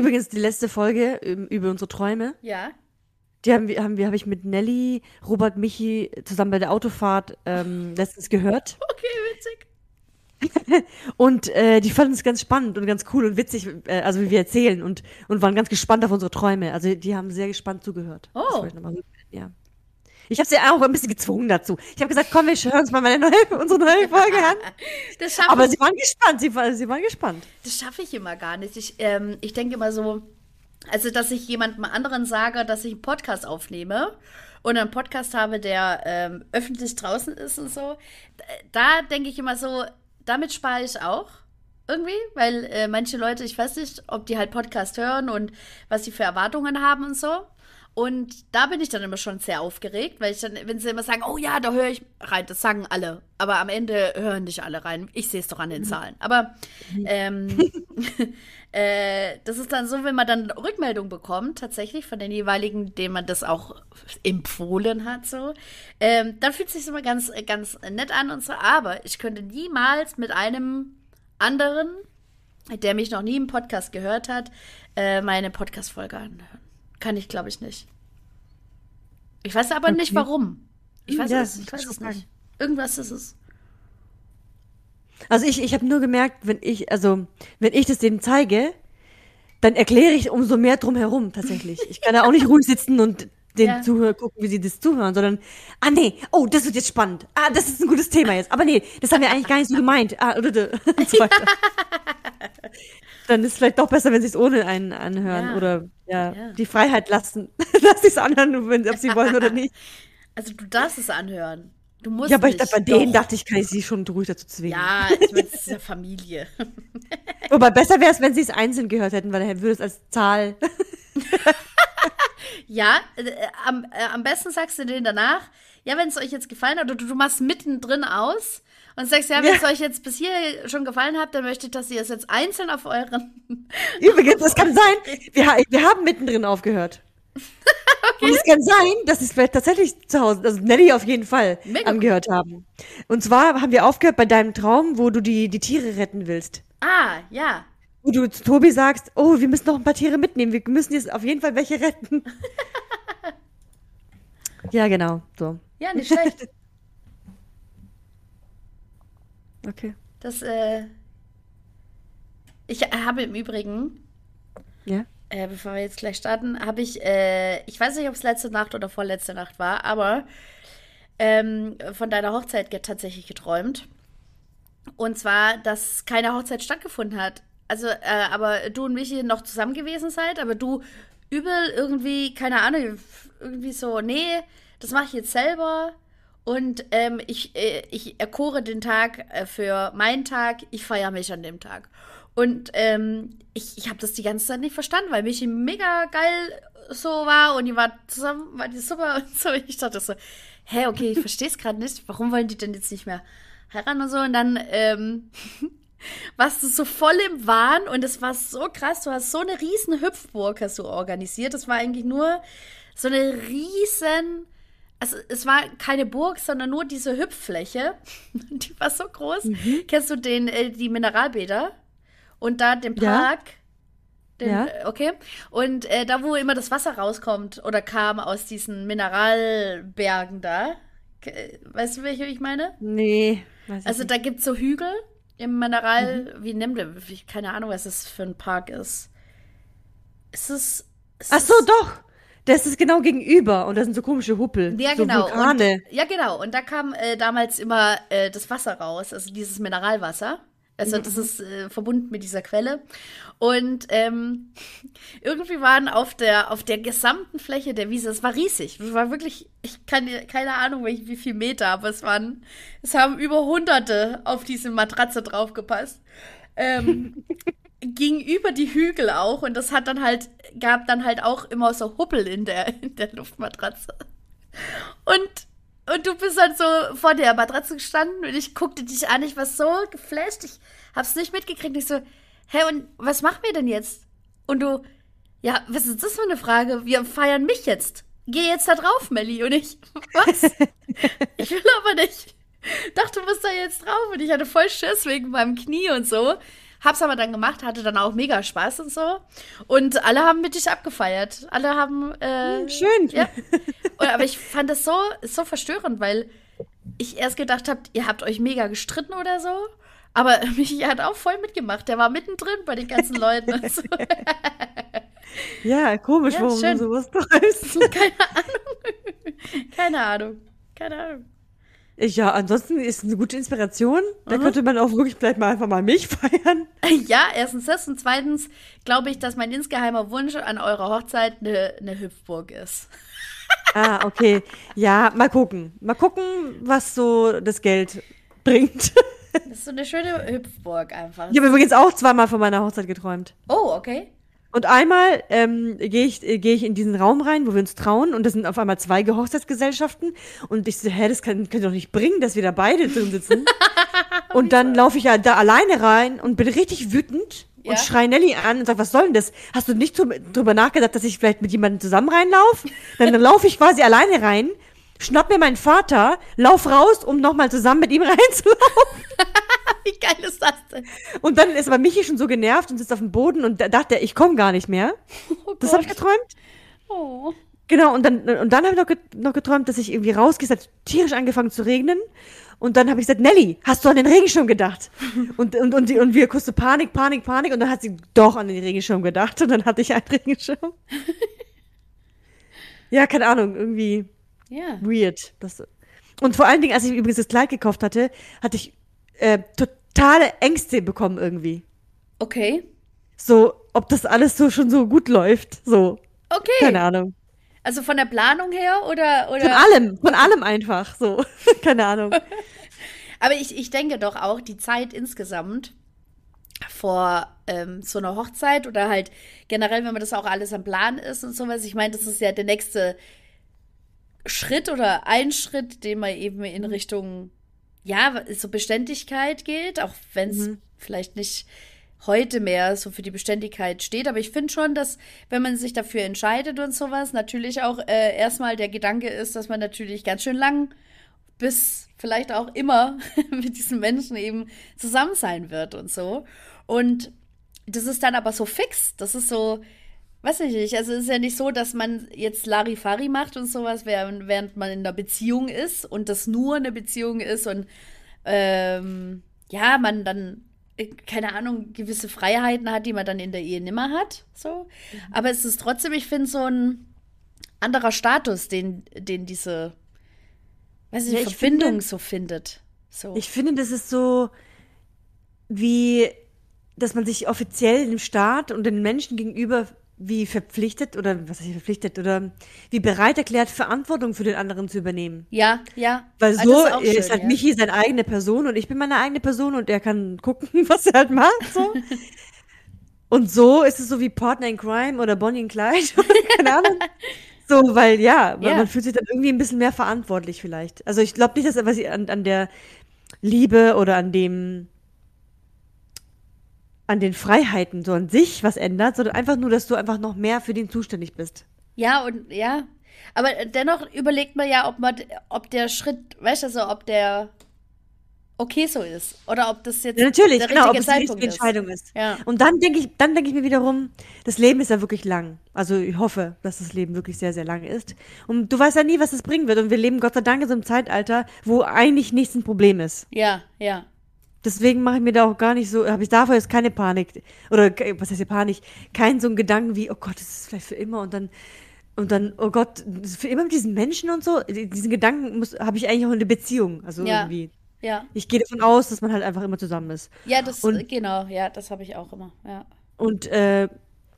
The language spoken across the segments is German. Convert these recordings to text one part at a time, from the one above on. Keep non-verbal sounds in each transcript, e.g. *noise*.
Übrigens, die letzte Folge ähm, über unsere Träume, Ja. die haben wir, haben wir, habe ich mit Nelly, Robert, Michi zusammen bei der Autofahrt ähm, letztens gehört. *laughs* Okay, witzig. *laughs* Und äh, die fanden es ganz spannend und ganz cool und witzig, äh, also wie wir erzählen und, und waren ganz gespannt auf unsere Träume. Also die haben sehr gespannt zugehört. Oh. ja. Ich habe sie auch ein bisschen gezwungen dazu. Ich habe gesagt, komm, wir hören uns mal meine neue, unsere neue Folge an. *laughs* Das schaffe Aber ich, sie waren gespannt, sie, sie waren gespannt. das schaffe ich immer gar nicht. Ich, ähm, ich denke immer so, also dass ich jemandem anderen sage, dass ich einen Podcast aufnehme und einen Podcast habe, der ähm, öffentlich draußen ist und so. Da denke ich immer so, damit spare ich auch. Irgendwie, weil äh, manche Leute, ich weiß nicht, ob die halt Podcast hören und was sie für Erwartungen haben und so. Und da bin ich dann immer schon sehr aufgeregt, weil ich dann, wenn sie immer sagen, oh ja, da höre ich rein, das sagen alle. Aber am Ende hören nicht alle rein. Ich sehe es doch an den Zahlen. Aber ähm, *laughs* äh, das ist dann so, wenn man dann Rückmeldung bekommt, tatsächlich von den jeweiligen, denen man das auch empfohlen hat, so, ähm, dann fühlt es sich immer ganz, ganz nett an und so. Aber ich könnte niemals mit einem anderen, der mich noch nie im Podcast gehört hat, äh, meine Podcast-Folge anhören. Kann ich, glaube ich, nicht. Ich weiß aber nicht, Okay. warum. Ich weiß Ja, es, ich weiß es schon nicht. Irgendwas ist es. Also ich, ich habe nur gemerkt, wenn ich, also wenn ich das denen zeige, dann erkläre ich umso mehr drumherum tatsächlich. Ich kann da auch nicht *laughs* ruhig sitzen und den Ja. Zuhörer gucken, wie sie das zuhören, sondern, ah nee, oh, das wird jetzt spannend. Ah, das ist ein gutes Thema jetzt. Aber nee, das haben wir eigentlich gar nicht so gemeint. Ah, *laughs* und so weiter. *laughs* Dann ist es vielleicht doch besser, wenn sie es ohne einen anhören Ja. oder ja, Ja. die Freiheit lassen, dass sie es anhören, wenn, ob sie wollen oder nicht. Also du darfst es anhören. Du musst Ja, aber ich dachte, bei denen dachte ich, kann ich sie schon ruhig dazu zwingen. Ja, ich meine, das ist ja Familie. *laughs* Wobei besser wäre es, wenn sie es einzeln gehört hätten, weil dann würde es als Zahl. Ja, äh, am, äh, am besten sagst du denen danach, ja, wenn es euch jetzt gefallen hat, oder du, du machst mittendrin aus und sagst, ja, wenn Ja. es euch jetzt bis hier schon gefallen hat, dann möchte ich, dass ihr es jetzt einzeln auf euren. *laughs* Übrigens, es kann sein, wir, wir haben mittendrin aufgehört. *laughs* Und es kann sein, dass es vielleicht tatsächlich zu Hause, also Nelly auf jeden Fall, Mega angehört haben. Und zwar haben wir aufgehört bei deinem Traum, wo du die, die Tiere retten willst. Ah, ja. Wo du zu Tobi sagst, oh, wir müssen noch ein paar Tiere mitnehmen, wir müssen jetzt auf jeden Fall welche retten. *laughs* ja, genau, so. Ja, nicht schlecht. *laughs* Okay. Das, äh. Ich habe im Übrigen, Ja. äh, bevor wir jetzt gleich starten, habe ich, äh, ich weiß nicht, ob es letzte Nacht oder vorletzte Nacht war, aber ähm, von deiner Hochzeit tatsächlich geträumt. Und zwar, dass keine Hochzeit stattgefunden hat. Also, äh, aber du und Michi noch zusammen gewesen seid, aber du übel irgendwie, keine Ahnung, irgendwie so, nee, das mache ich jetzt selber. Und ähm, ich, äh, ich erkore den Tag äh, für meinen Tag, ich feiere mich an dem Tag. Und ähm, ich, ich habe das die ganze Zeit nicht verstanden, weil Michi mega geil so war und die war zusammen, war die super und so. Ich dachte so, hä, okay, ich verstehe es gerade nicht. Warum wollen die denn jetzt nicht mehr heiraten und so? Und dann ähm, warst du so voll im Wahn und es war so krass. Du hast so eine riesen Hüpfburg hast du organisiert. Das war eigentlich nur so eine riesen also es war keine Burg, sondern nur diese Hüpffläche. *laughs* Die war so groß. Kennst du den, äh, die Mineralbäder? Und da den Ja. Park. Den, Ja. äh, Okay. Und äh, da, wo immer das Wasser rauskommt oder kam aus diesen Mineralbergen da. Äh, Weißt du, welche ich meine? Nee. Also da gibt es so Hügel im Mineral, wie nennt der? Wie- Keine Ahnung, was das für ein Park ist. Ist es. ist Ach so, es- doch. Das ist genau gegenüber und das sind so komische Huppel. Ja, so genau. Vulkane. Und, ja, genau. Und da kam äh, damals immer äh, das Wasser raus, also dieses Mineralwasser. Also das ist äh, verbunden mit dieser Quelle. Und ähm, *laughs* irgendwie waren auf der, auf der gesamten Fläche der Wiese, es war riesig. Es war wirklich, ich kann keine Ahnung, wie, wie viel Meter, aber es waren, es haben über Hunderte auf diese Matratze draufgepasst. Ähm, *laughs* ging über die Hügel auch und das hat dann halt, gab dann halt auch immer so Huppel in der, in der Luftmatratze. Und, und du bist halt so vor der Matratze gestanden und ich guckte dich an, ich war so geflasht, ich hab's nicht mitgekriegt. Ich so, hä, und was machen wir denn jetzt? Und du, ja, was ist das für eine Frage? Wir feiern mich jetzt. Geh jetzt da drauf, Melli. Und ich, was? *laughs* ich will aber nicht. Dachte, du musst da jetzt drauf. Und ich hatte voll Schiss wegen meinem Knie und so. Hab's aber dann gemacht, hatte dann auch mega Spaß und so. Und alle haben mit dich abgefeiert. Alle haben. Äh, Schön. Ja. Und, aber ich fand das so, so verstörend, weil ich erst gedacht habe, ihr habt euch mega gestritten oder so. Aber *laughs* Michi hat auch voll mitgemacht. Der war mittendrin bei den ganzen Leuten. So. *laughs* Ja, komisch, Ja, warum schön. du sowas *laughs* träumst. Keine Ahnung. Keine Ahnung. Keine Ahnung. Ja, ansonsten ist eine gute Inspiration. Da Mhm. könnte man auch wirklich vielleicht mal einfach mal mich *laughs* feiern. Ja, erstens das und zweitens glaube ich, dass mein insgeheimer Wunsch an eurer Hochzeit eine, eine Hüpfburg ist. Ah, okay. Ja, mal gucken. Mal gucken, was so das Geld bringt. Das ist so eine schöne Hüpfburg einfach. Ich habe übrigens auch zweimal von meiner Hochzeit geträumt. Oh, okay. Und einmal ähm, gehe ich, äh, geh ich in diesen Raum rein, wo wir uns trauen, und das sind auf einmal zwei Hochzeitsgesellschaften. Und ich so, hä, das kann, ihr doch nicht bringen, dass wir da beide drin sitzen. *laughs* und dann laufe ich ja da alleine rein und bin richtig wütend Ja. und schrei Nelly an und sag, was soll denn das? Hast du nicht drü- drüber nachgedacht, dass ich vielleicht mit jemandem zusammen reinlaufe? Dann, dann *laughs* laufe ich quasi alleine rein, schnapp mir meinen Vater, lauf raus, um nochmal zusammen mit ihm *laughs* reinzulaufen. *laughs* Wie geil ist das denn? Und dann ist aber Michi schon so genervt und sitzt auf dem Boden und da dachte er, ich komme gar nicht mehr. *laughs* Oh Das habe ich geträumt. Oh. Genau, und dann, und dann habe ich noch, get- noch geträumt, dass ich irgendwie rausgehe, es hat tierisch angefangen zu regnen. Und dann habe ich gesagt, Nelly, hast du an den Regenschirm gedacht? *laughs* Und, und, und, die, und wir kurz so Panik, Panik, Panik. Und dann hat sie doch an den Regenschirm gedacht. Und dann hatte ich einen Regenschirm. ja, keine Ahnung, irgendwie Ja. weird. Das, und vor allen Dingen, als ich übrigens das Kleid gekauft hatte, hatte ich äh, totale Ängste bekommen irgendwie. Okay. So, ob das alles so schon so gut läuft. So, Okay. keine Ahnung. Also von der Planung her oder. oder Von allem, von allem einfach. So, *laughs* keine Ahnung. *laughs* Aber ich, ich denke doch auch, die Zeit insgesamt vor ähm, so einer Hochzeit oder halt generell, wenn man das auch alles am Plan ist und sowas, ich meine, das ist ja der nächste Schritt oder ein Schritt, den man eben in Richtung, ja, so Beständigkeit geht, auch wenn es vielleicht nicht heute mehr so für die Beständigkeit steht. Aber ich finde schon, dass wenn man sich dafür entscheidet und sowas, natürlich auch äh, erstmal der Gedanke ist, dass man natürlich ganz schön lang bis vielleicht auch immer *laughs* mit diesen Menschen eben zusammen sein wird und so. Und das ist dann aber so fix. Das ist so, weiß ich nicht. Also es ist ja nicht so, dass man jetzt Larifari macht und sowas, während, während man in einer Beziehung ist und das nur eine Beziehung ist und ähm, ja, man dann äh, keine Ahnung, gewisse Freiheiten hat, die man dann in der Ehe nimmer hat. So. Aber es ist trotzdem, ich finde, so ein anderer Status, den, den diese weiß ich, Ja, Verbindung finde- so findet. So. Ich finde, das ist so wie, dass man sich offiziell dem Staat und den Menschen gegenüber wie verpflichtet oder was heißt verpflichtet oder wie bereit erklärt, Verantwortung für den anderen zu übernehmen. ja, ja. Weil Ah, so das ist ist halt ja. Michi seine eigene Person und ich bin meine eigene Person und er kann gucken, *laughs* was er halt macht. So. *laughs* und so ist es so wie Partner in Crime oder Bonnie und Clyde. *laughs* Keine Ahnung. So, weil ja, Ja. man fühlt sich dann irgendwie ein bisschen mehr verantwortlich vielleicht. Also ich glaube nicht, dass was an, an der Liebe oder an dem an den Freiheiten so an sich was ändert, sondern einfach nur, dass du einfach noch mehr für den zuständig bist. Ja, und ja. Aber dennoch überlegt man ja, ob man, ob der Schritt, weißt du, so, ob der okay so ist. Oder ob das jetzt Ja, natürlich, der genau, ob richtige es die richtige ist. Entscheidung ist. Ja. Und dann denke ich, dann denke ich mir wiederum, das Leben ist ja wirklich lang. Also ich hoffe, dass das Leben wirklich sehr, sehr lang ist. Und du weißt ja nie, was es bringen wird. Und wir leben Gott sei Dank in so einem Zeitalter, wo eigentlich nichts ein Problem ist. Ja, ja. Deswegen mache ich mir da auch gar nicht so, habe ich davor jetzt keine Panik. Oder was heißt hier Panik? Kein so ein Gedanken wie, oh Gott, das ist vielleicht für immer und dann, und dann, oh Gott, für immer mit diesen Menschen und so. Diesen Gedanken muss, habe ich eigentlich auch in der Beziehung. Also Ja. irgendwie. Ja. Ich gehe davon aus, dass man halt einfach immer zusammen ist. Ja, das, Und- genau, ja, das habe ich auch immer, ja. Und äh,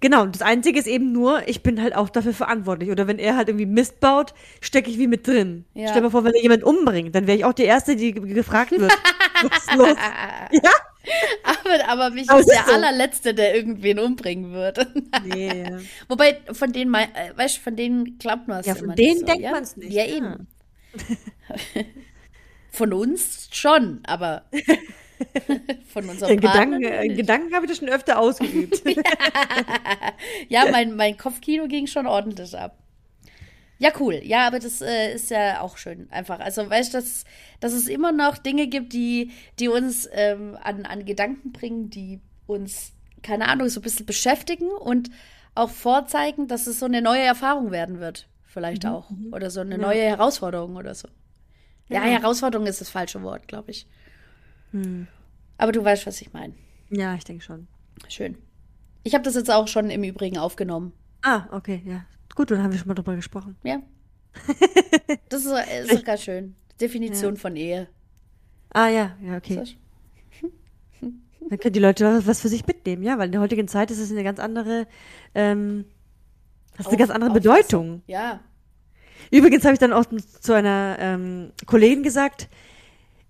genau, das Einzige ist eben nur, ich bin halt auch dafür verantwortlich. Oder wenn er halt irgendwie Mist baut, stecke ich wie mit drin. Ja. Stell dir mal vor, wenn er jemand umbringt, dann wäre ich auch die Erste, die ge- gefragt wird. *laughs* Ist los? *laughs* Ja? Aber, aber mich Aber ist es der ist so. allerletzte, der irgendwen umbringen würde. Nee. ja. *laughs* Wobei, von denen, äh, weißt du, von denen glaubt man es Ja, von denen nicht so, denkt ja? man's nicht, Ja, ja. eben. *laughs* von uns schon, aber von unserem Den Gedanken, äh. Gedanken habe ich das schon öfter ausgeübt. Ja, mein, mein Kopfkino ging schon ordentlich ab. Ja, cool. Ja, aber das äh, ist ja auch schön. Einfach. Also, weißt du, dass, dass es immer noch Dinge gibt, die, die uns ähm, an, an Gedanken bringen, die uns, keine Ahnung, so ein bisschen beschäftigen und auch vorzeigen, dass es so eine neue Erfahrung werden wird. Vielleicht auch. Oder so eine Ja. neue Herausforderung oder so. Ja, Ja. Herausforderung ist das falsche Wort, glaube ich. Aber du weißt, was ich meine. Ja, ich denke schon. Schön. Ich habe das jetzt auch schon im Übrigen aufgenommen. Ah, okay, ja. Gut, dann haben wir schon mal drüber gesprochen. Ja. *laughs* Das ist, ist doch ganz schön. Definition von Ehe. Ah, ja, ja, okay. Dann können die Leute was für sich mitnehmen, ja, weil in der heutigen Zeit ist es eine ganz andere, ähm, das ist eine ganz andere. Bedeutung. Ja. Übrigens habe ich dann auch zu einer ähm, Kollegin gesagt,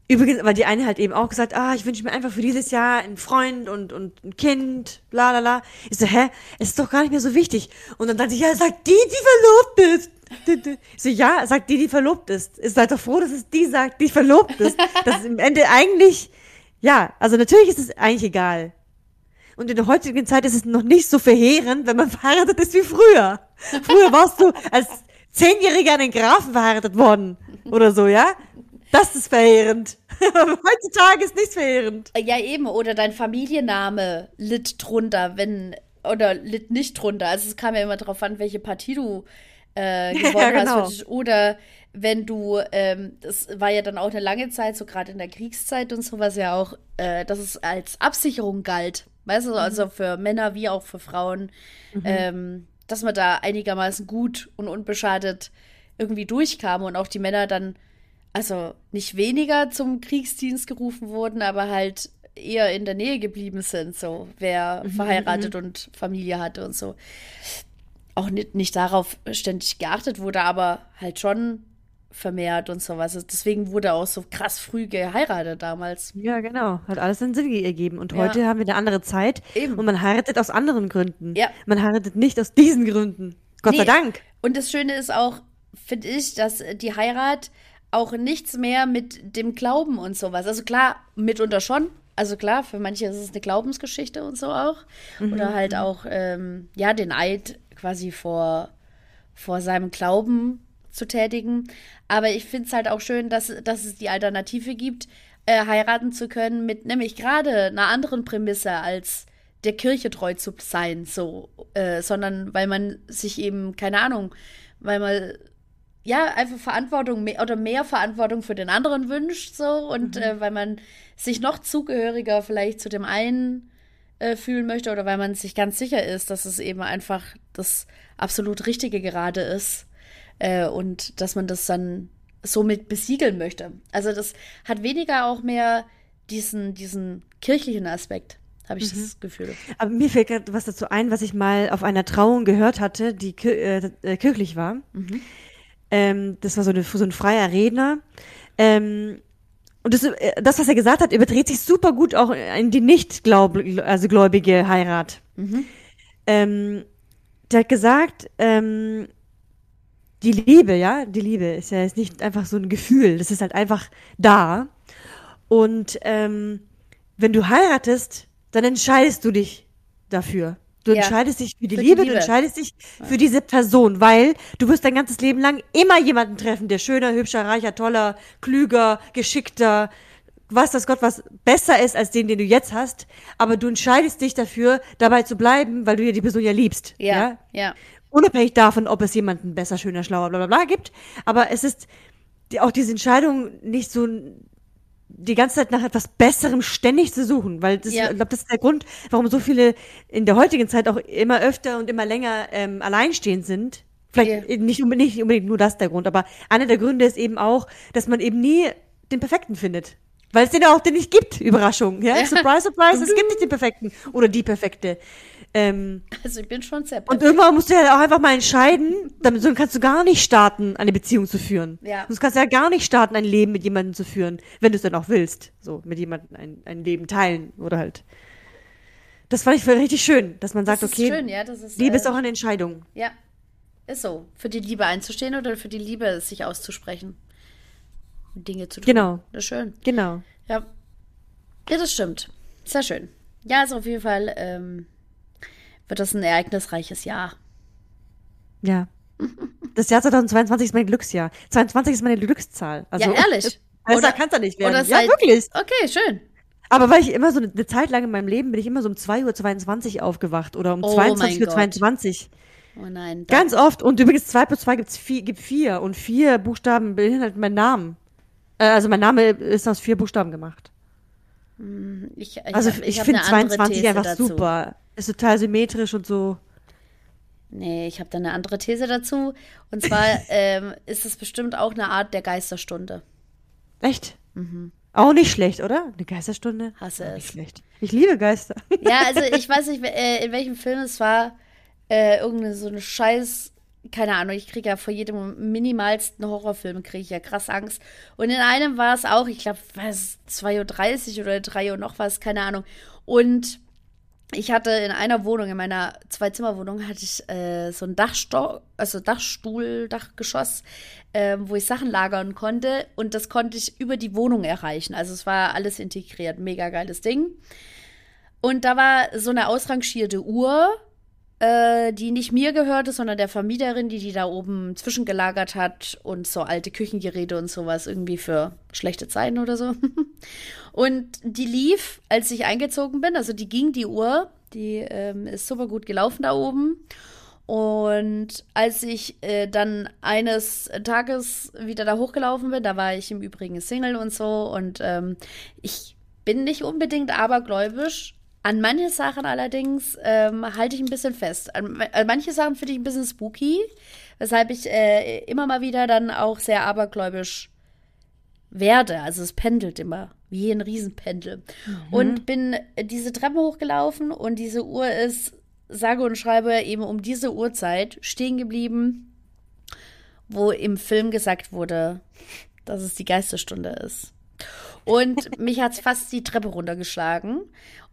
übrigens, weil die eine halt eben auch gesagt, ah, ich wünsche mir einfach für dieses Jahr einen Freund und, und ein Kind, la la la. Ich so, hä, es ist doch gar nicht mehr so wichtig. Und dann dachte ich, ja, sagt die, die verlobt ist. Ich so, ja, sagt die, die verlobt ist. Ist seid doch froh, dass es die sagt, die verlobt ist. Das ist im Ende eigentlich, ja, also natürlich ist es eigentlich egal. Und in der heutigen Zeit ist es noch nicht so verheerend, wenn man *laughs* verheiratet ist wie früher. Früher warst du als Zehnjähriger an den Grafen verheiratet worden. Oder so, ja? Das ist verheerend. *laughs* Heutzutage ist nichts verheerend. Ja, eben. Oder dein Familienname litt drunter, wenn. Oder litt nicht drunter. Also es kam ja immer darauf an, welche Partie du äh, *laughs* gewonnen Ja, genau. hast. Oder wenn du, ähm, das war ja dann auch eine lange Zeit, so gerade in der Kriegszeit und sowas ja auch, äh, dass es als Absicherung galt. Weißt du, also für Männer wie auch für Frauen, ähm, dass man da einigermaßen gut und unbeschadet irgendwie durchkam und auch die Männer dann, also nicht weniger zum Kriegsdienst gerufen wurden, aber halt eher in der Nähe geblieben sind, so wer verheiratet und Familie hatte und so. Auch nicht, nicht darauf ständig geachtet wurde, aber halt schon vermehrt und sowas. Also Deswegen wurde auch so krass früh geheiratet damals. Ja, genau. Hat alles einen Sinn ergeben. Und Ja. heute haben wir eine andere Zeit. Eben. Und man heiratet aus anderen Gründen. Ja. Man heiratet nicht aus diesen Gründen. Gott sei Nee. Dank. Und das Schöne ist auch, finde ich, dass die Heirat auch nichts mehr mit dem Glauben und sowas. Also klar, mitunter schon. Also klar, für manche ist es eine Glaubensgeschichte und so auch. Oder halt auch, ähm, ja, den Eid quasi vor, vor seinem Glauben zu tätigen. Aber ich finde es halt auch schön, dass, dass es die Alternative gibt, äh, heiraten zu können mit nämlich gerade einer anderen Prämisse als der Kirche treu zu sein, so, äh, sondern weil man sich eben, keine Ahnung, weil man ja einfach Verantwortung mehr, oder mehr Verantwortung für den anderen wünscht, so und äh, weil man sich noch zugehöriger vielleicht zu dem einen äh, fühlen möchte oder weil man sich ganz sicher ist, dass es eben einfach das absolut Richtige gerade ist äh, und dass man das dann somit besiegeln möchte. Also das hat weniger auch mehr diesen, diesen kirchlichen Aspekt, habe ich das Gefühl. Aber mir fällt gerade was dazu ein, was ich mal auf einer Trauung gehört hatte, die ki äh, äh, kirchlich war. Ähm, das war so, eine, so ein freier Redner. Ähm, und das, äh, das, was er gesagt hat, überträgt sich super gut auch in die nicht -glaub also gläubige Heirat. Ähm, der hat gesagt, ähm, die Liebe, ja, die Liebe ist ja jetzt nicht einfach so ein Gefühl, das ist halt einfach da. Und ähm, wenn du heiratest, dann entscheidest du dich dafür. Du Ja, entscheidest dich für die, für die Liebe, Liebe. du entscheidest dich für diese Person, weil du wirst dein ganzes Leben lang immer jemanden treffen, der schöner, hübscher, reicher, toller, klüger, geschickter, was das Gott was besser ist als den, den du jetzt hast. Aber du entscheidest dich dafür, dabei zu bleiben, weil du ja die Person ja liebst. Ja, ja? ja. Unabhängig davon, ob es jemanden besser, schöner, schlauer, bla bla bla gibt. Aber es ist auch diese Entscheidung nicht so die ganze Zeit nach etwas Besserem ständig zu suchen, weil das, Ja. ich glaube, das ist der Grund, warum so viele in der heutigen Zeit auch immer öfter und immer länger ähm, alleinstehend sind. Vielleicht Ja. nicht, unbedingt, nicht unbedingt nur das der Grund, aber einer der Gründe ist eben auch, dass man eben nie den Perfekten findet. Weil es den ja auch den nicht gibt, Überraschung. Ja? Ja. Surprise, surprise, es gibt nicht den *laughs* Perfekten oder die Perfekte. Ähm, Also ich bin schon sehr und irgendwann musst du ja auch einfach mal entscheiden, damit sonst kannst du gar nicht starten, eine Beziehung zu führen. Ja. Sonst kannst du ja gar nicht starten, ein Leben mit jemandem zu führen, wenn du es dann auch willst. So, mit jemandem ein, ein Leben teilen oder halt. Das fand ich richtig schön, dass man sagt, das ist okay, schön, ja, das ist Liebe äh, ist auch eine Entscheidung. Ja, ist so. Für die Liebe einzustehen oder für die Liebe sich auszusprechen. Dinge zu tun. Genau. Das ist schön. Genau. Ja. Ja, das stimmt. Sehr schön. Ja, also auf jeden Fall ähm, wird das ein ereignisreiches Jahr. Ja. Das Jahr 2022 ist mein Glücksjahr. 22 ist meine Glückszahl. Also, ja, ehrlich. *laughs* Besser Oder- kann's ja nicht werden. Ja, seit- wirklich. Okay, schön. Aber weil ich immer so eine, eine Zeit lang in meinem Leben bin ich immer so um 2.22 Uhr aufgewacht oder um Oh mein 22.22 Uhr. Oh nein. Ganz oft. Und übrigens 2 plus 2 gibt's vier, gibt vier. Und vier Buchstaben beinhalten meinen Namen. Äh, also mein Name ist aus vier Buchstaben gemacht. Ich, ich Also hab- ich, hab finde eine andere 22 These einfach dazu. super. Ist total symmetrisch und so. Nee, ich habe da eine andere These dazu. Und zwar *laughs* ähm, ist es bestimmt auch eine Art der Geisterstunde. Echt? Auch nicht schlecht, oder? Eine Geisterstunde? Mhm. Hasse nicht es. schlecht. Ich liebe Geister. Ja, also *laughs* ich weiß nicht, äh, in welchem Film es war. Äh, irgendeine so eine Scheiß, keine Ahnung, ich kriege ja vor jedem minimalsten Horrorfilm kriege ich ja krass Angst. Und in einem war es auch, ich glaube, war es 2.30 Uhr oder 3 Uhr noch was, keine Ahnung. Und ich hatte in einer Wohnung, in meiner Zwei-Zimmer-Wohnung, hatte ich äh, so ein Dachsto also Dachstuhl, Dachgeschoss, ähm, wo ich Sachen lagern konnte. Und das konnte ich über die Wohnung erreichen. Also es war alles integriert. Mega geiles Ding. Und da war so eine ausrangierte Uhr, äh, die nicht mir gehörte, sondern der Vermieterin, die die da oben zwischengelagert hat und so alte Küchengeräte und sowas irgendwie für schlechte Zeiten oder so. *laughs* Und die lief, als ich eingezogen bin, also die ging, die Uhr, die ähm, ist super gut gelaufen da oben. Und als ich äh, dann eines Tages wieder da hochgelaufen bin, da war ich im Übrigen Single und so und ähm, ich bin nicht unbedingt abergläubisch. An manche Sachen allerdings ähm, halte ich ein bisschen fest. An, an manche Sachen finde ich ein bisschen spooky, weshalb ich äh, immer mal wieder dann auch sehr abergläubisch werde. Also es pendelt immer, wie ein Riesenpendel. Und bin diese Treppe hochgelaufen und diese Uhr ist, sage und schreibe, eben um diese Uhrzeit stehen geblieben, wo im Film gesagt wurde, dass es die Geisterstunde ist. Und mich hat es fast die Treppe runtergeschlagen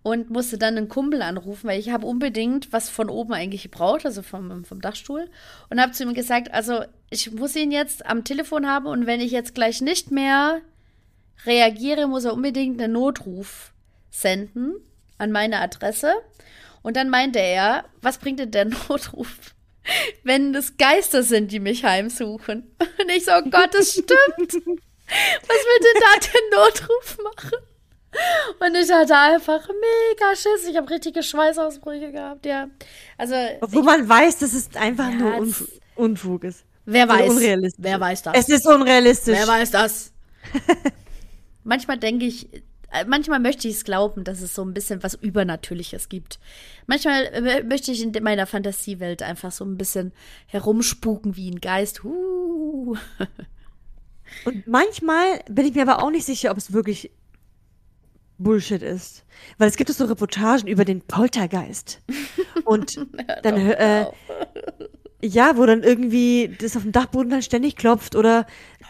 und musste dann einen Kumpel anrufen, weil ich habe unbedingt was von oben eigentlich gebraucht, also vom, vom Dachstuhl. Und habe zu ihm gesagt, also ich muss ihn jetzt am Telefon haben und wenn ich jetzt gleich nicht mehr reagiere, muss er unbedingt einen Notruf senden an meine Adresse. Und dann meinte er, was bringt denn der *laughs* Notruf? Wenn es Geister sind, die mich heimsuchen. Und ich so, oh Gott, das stimmt. *laughs* Was will denn da der Notruf machen? Und ich hatte einfach mega Schiss. Ich habe richtige Schweißausbrüche gehabt, ja. Also, Obwohl man weiß, dass es einfach Ja, nur Unf Unfug ist. wer Oder weiß. unrealistisch. Wer weiß das? Es ist unrealistisch. Wer weiß das? *laughs* manchmal denke ich, äh, manchmal möchte ich es glauben, dass es so ein bisschen was Übernatürliches gibt. Manchmal äh, möchte ich in meiner Fantasiewelt einfach so ein bisschen herumspuken wie ein Geist. Huh. *laughs* Und manchmal bin ich mir aber auch nicht sicher, ob es wirklich Bullshit ist. Weil es gibt so Reportagen über den Poltergeist. Und *laughs* dann, äh, ja, wo dann irgendwie das auf dem Dachboden dann ständig klopft oder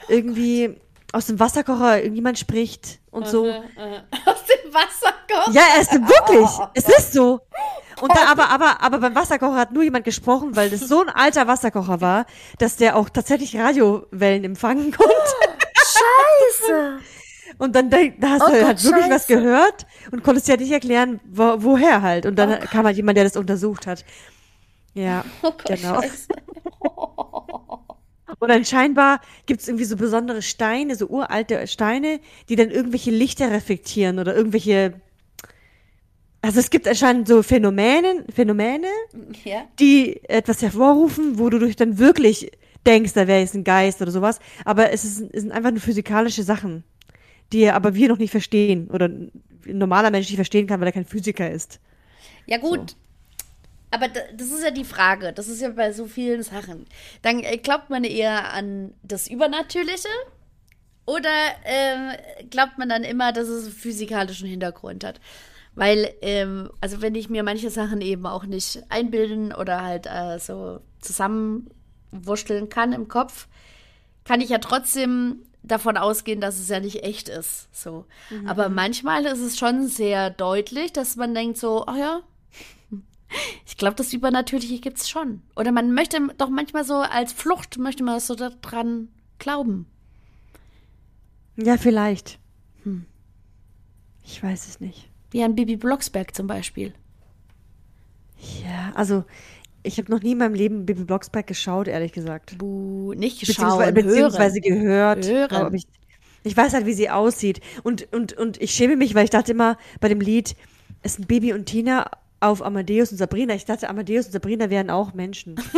irgendwie aus dem Wasserkocher irgendjemand spricht und so. *laughs* Aus dem Wasser kommt. Ja, es ist wirklich. Es ist so. Und da aber, aber, aber beim Wasserkocher hat nur jemand gesprochen, weil das so ein alter Wasserkocher war, dass der auch tatsächlich Radiowellen empfangen konnte. Scheiße. *laughs* Und dann denk- da hast Oh du Gott, halt wirklich was gehört und konntest ja nicht erklären, wo, woher halt. Und dann kam halt jemand, der das untersucht hat. Ja, *laughs* Oh Gott, genau. Und dann scheinbar gibt es irgendwie so besondere Steine, so uralte Steine, die dann irgendwelche Lichter reflektieren oder irgendwelche. Also es gibt anscheinend so Phänomene, Phänomene, Ja. die etwas hervorrufen, wo du dich dann wirklich denkst, da wäre jetzt ein Geist oder sowas. Aber es, ist, es sind einfach nur physikalische Sachen, die aber wir noch nicht verstehen oder ein normaler Mensch nicht verstehen kann, weil er kein Physiker ist. Ja, gut. Aber da- das ist ja die Frage. Das ist ja bei so vielen Sachen. Dann äh, glaubt man eher an das Übernatürliche oder ähm, glaubt man dann immer, dass es einen physikalischen Hintergrund hat? Weil, ähm, also wenn ich mir manche Sachen eben auch nicht einbilden oder halt äh, so zusammenwurschteln kann im Kopf, kann ich ja trotzdem davon ausgehen, dass es ja nicht echt ist. So. Aber manchmal ist es schon sehr deutlich, dass man denkt so, ach ja, ich glaube, das Übernatürliche gibt's schon. Oder man möchte doch manchmal so als Flucht, möchte man so daran glauben. Ja, vielleicht. Ich weiß es nicht. Wie an Bibi Blocksberg zum Beispiel. Ja, also ich habe noch nie in meinem Leben Bibi Blocksberg geschaut, ehrlich gesagt. Buh, nicht Beziehungsweise, schauen, beziehungsweise hören. gehört. Hören. Ich, Ich weiß halt, wie sie aussieht. Und, und, und ich schäme mich, weil ich dachte immer bei dem Lied, es sind Baby und Tina auf Amadeus und Sabrina. Ich dachte, Amadeus und Sabrina wären auch Menschen. *laughs*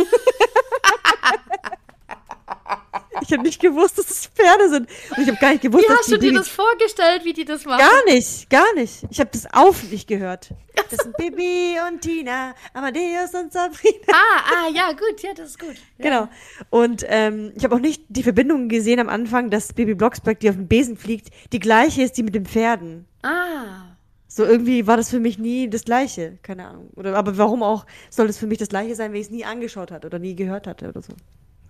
ich habe nicht gewusst, dass es Pferde sind. Und ich habe gar nicht gewusst, Wie dass hast die du dir das vorgestellt, wie die das machen? Gar nicht, gar nicht. Ich habe das auf nicht gehört. Das sind Bibi und Tina, Amadeus und Sabrina. Ah, ah, ja, gut, ja, das ist gut. Ja. Genau. Und ähm, ich habe auch nicht die Verbindung gesehen am Anfang, dass Baby Blocksberg, die auf dem Besen fliegt, die gleiche ist, die mit den Pferden. Ah, So irgendwie war das für mich nie das Gleiche. Keine Ahnung. Oder, aber warum auch soll es für mich das Gleiche sein, wenn ich es nie angeschaut hatte oder nie gehört hatte oder so.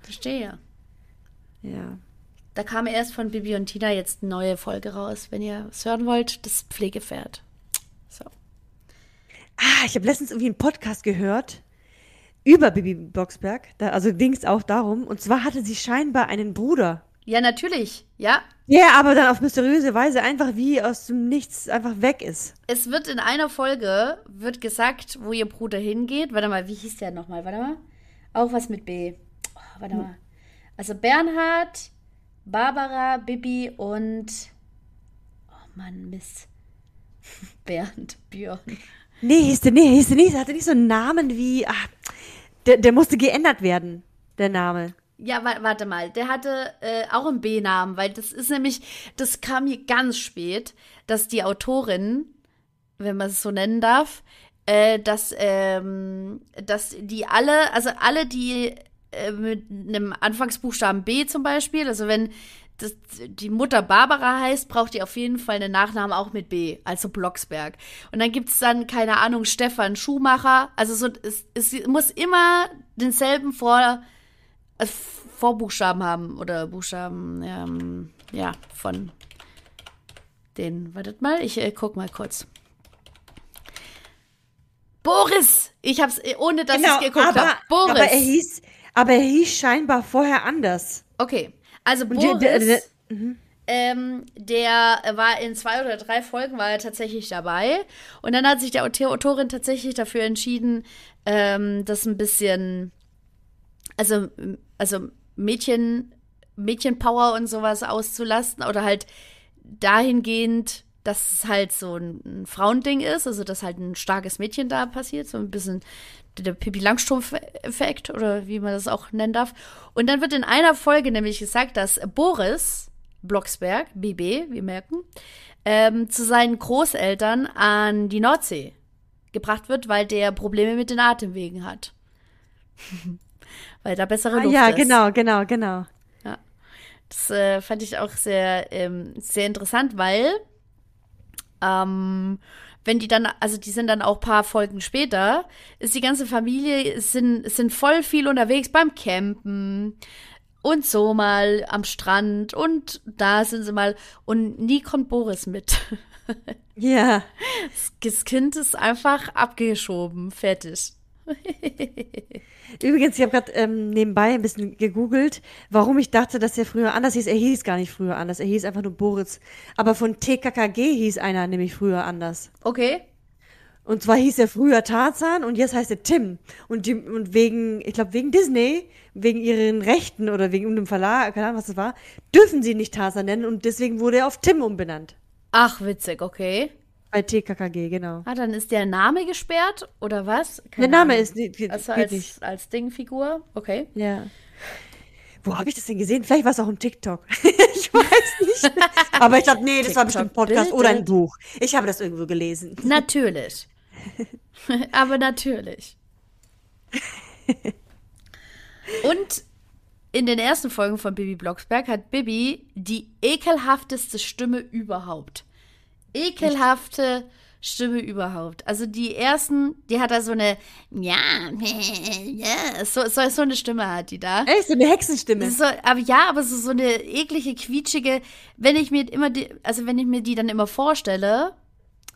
verstehe. Ja. Da kam erst von Bibi und Tina jetzt eine neue Folge raus. Wenn ihr es hören wollt, das Pflegepferd. So. Ah, ich habe letztens irgendwie einen Podcast gehört über Bibi Blocksberg. Da, also ging es auch darum. Und zwar hatte sie scheinbar einen Bruder. Ja, natürlich. Ja. Der aber dann auf mysteriöse Weise einfach wie aus dem Nichts einfach weg ist. Es wird in einer Folge wird gesagt, wo ihr Bruder hingeht. Warte mal, wie hieß der nochmal? Warte mal. Auch was mit B. Oh, warte mal. Also Bernhard, Barbara, Bibi und. Oh Mann, Mist. *laughs* Bernd, Björn. Nee, hieß der, nee, hieß der nicht, hatte nicht so einen Namen wie, ah, der, der musste geändert werden, der Name. Ja, wa warte mal, der hatte äh, auch einen B-Namen, weil das ist nämlich, das kam hier ganz spät, dass die Autorin, wenn man es so nennen darf, äh, dass, ähm, dass die alle, also alle, die äh, mit einem Anfangsbuchstaben B zum Beispiel, also wenn das, die Mutter Barbara heißt, braucht die auf jeden Fall einen Nachnamen auch mit B, also Blocksberg. Und dann gibt's dann, keine Ahnung, Stefan Schumacher. Also so, es, es muss immer denselben Vor, äh, Vorbuchstaben haben oder Buchstaben, ähm, ja, von den. Wartet mal, ich äh, guck mal kurz. Boris! Ich hab's, ohne dass ich geguckt Genau, habe. Boris! aber er hieß, aber er hieß scheinbar vorher anders. Okay, also Boris, der- der- der- ähm, der war in zwei oder drei Folgen war er tatsächlich dabei und dann hat sich der Autor- Autorin tatsächlich dafür entschieden, ähm, das ein bisschen, also also Mädchen Mädchenpower und sowas auszulasten oder halt dahingehend, dass es halt so ein, ein Frauending ist, also dass halt ein starkes Mädchen da passiert, so ein bisschen der Pippi Langstrumpf-Effekt oder wie man das auch nennen darf. Und dann wird in einer Folge nämlich gesagt, dass Boris Blocksberg, BB, wir merken, ähm, zu seinen Großeltern an die Nordsee gebracht wird, weil der Probleme mit den Atemwegen hat. *laughs* weil da bessere Ah, Luft ja, ist. genau, genau, genau. Das äh, fand ich auch sehr, ähm, sehr interessant, weil ähm, wenn die dann, also die sind dann auch paar Folgen später, ist die ganze Familie, sind, sind voll viel unterwegs beim Campen und so mal am Strand und da sind sie mal und nie kommt Boris mit. Ja. *laughs* Das Kind ist einfach abgeschoben, fertig. *laughs* Übrigens, ich habe gerade ähm, nebenbei ein bisschen gegoogelt, warum ich dachte, dass er früher anders hieß. Er hieß gar nicht früher anders. Er hieß einfach nur Boris. Aber von TKKG hieß einer nämlich früher anders. Okay. Und zwar hieß er früher Tarzan und jetzt heißt er Tim. Und, die, und wegen, ich glaube, wegen Disney, wegen ihren Rechten oder wegen einem Verlag, keine Ahnung, was das war, dürfen sie ihn nicht Tarzan nennen und deswegen wurde er auf Tim umbenannt. Ach, witzig, okay. Bei TKKG, genau. Ah, dann ist der Name gesperrt oder was? Der Keine Name Ahnung. ist nicht, geht Also geht nicht. als, als Dingfigur, okay. Ja. Wo habe ich das denn gesehen? Vielleicht war es auch im TikTok. *laughs* ich weiß nicht. *laughs* Aber ich glaube, nee, das war bestimmt ein Podcast oder ein Buch. Ich habe das irgendwo gelesen. Natürlich. *laughs* Aber natürlich. Und in den ersten Folgen von Bibi Blocksberg hat Bibi die ekelhafteste Stimme überhaupt. Ekelhafte Stimme überhaupt. Also die ersten, die hat da so eine, ja, ja, so, so, so eine Stimme hat die da. Echt, so eine Hexenstimme. So, aber ja, aber so, so eine eklige, quietschige, wenn ich mir immer die, also wenn ich mir die dann immer vorstelle,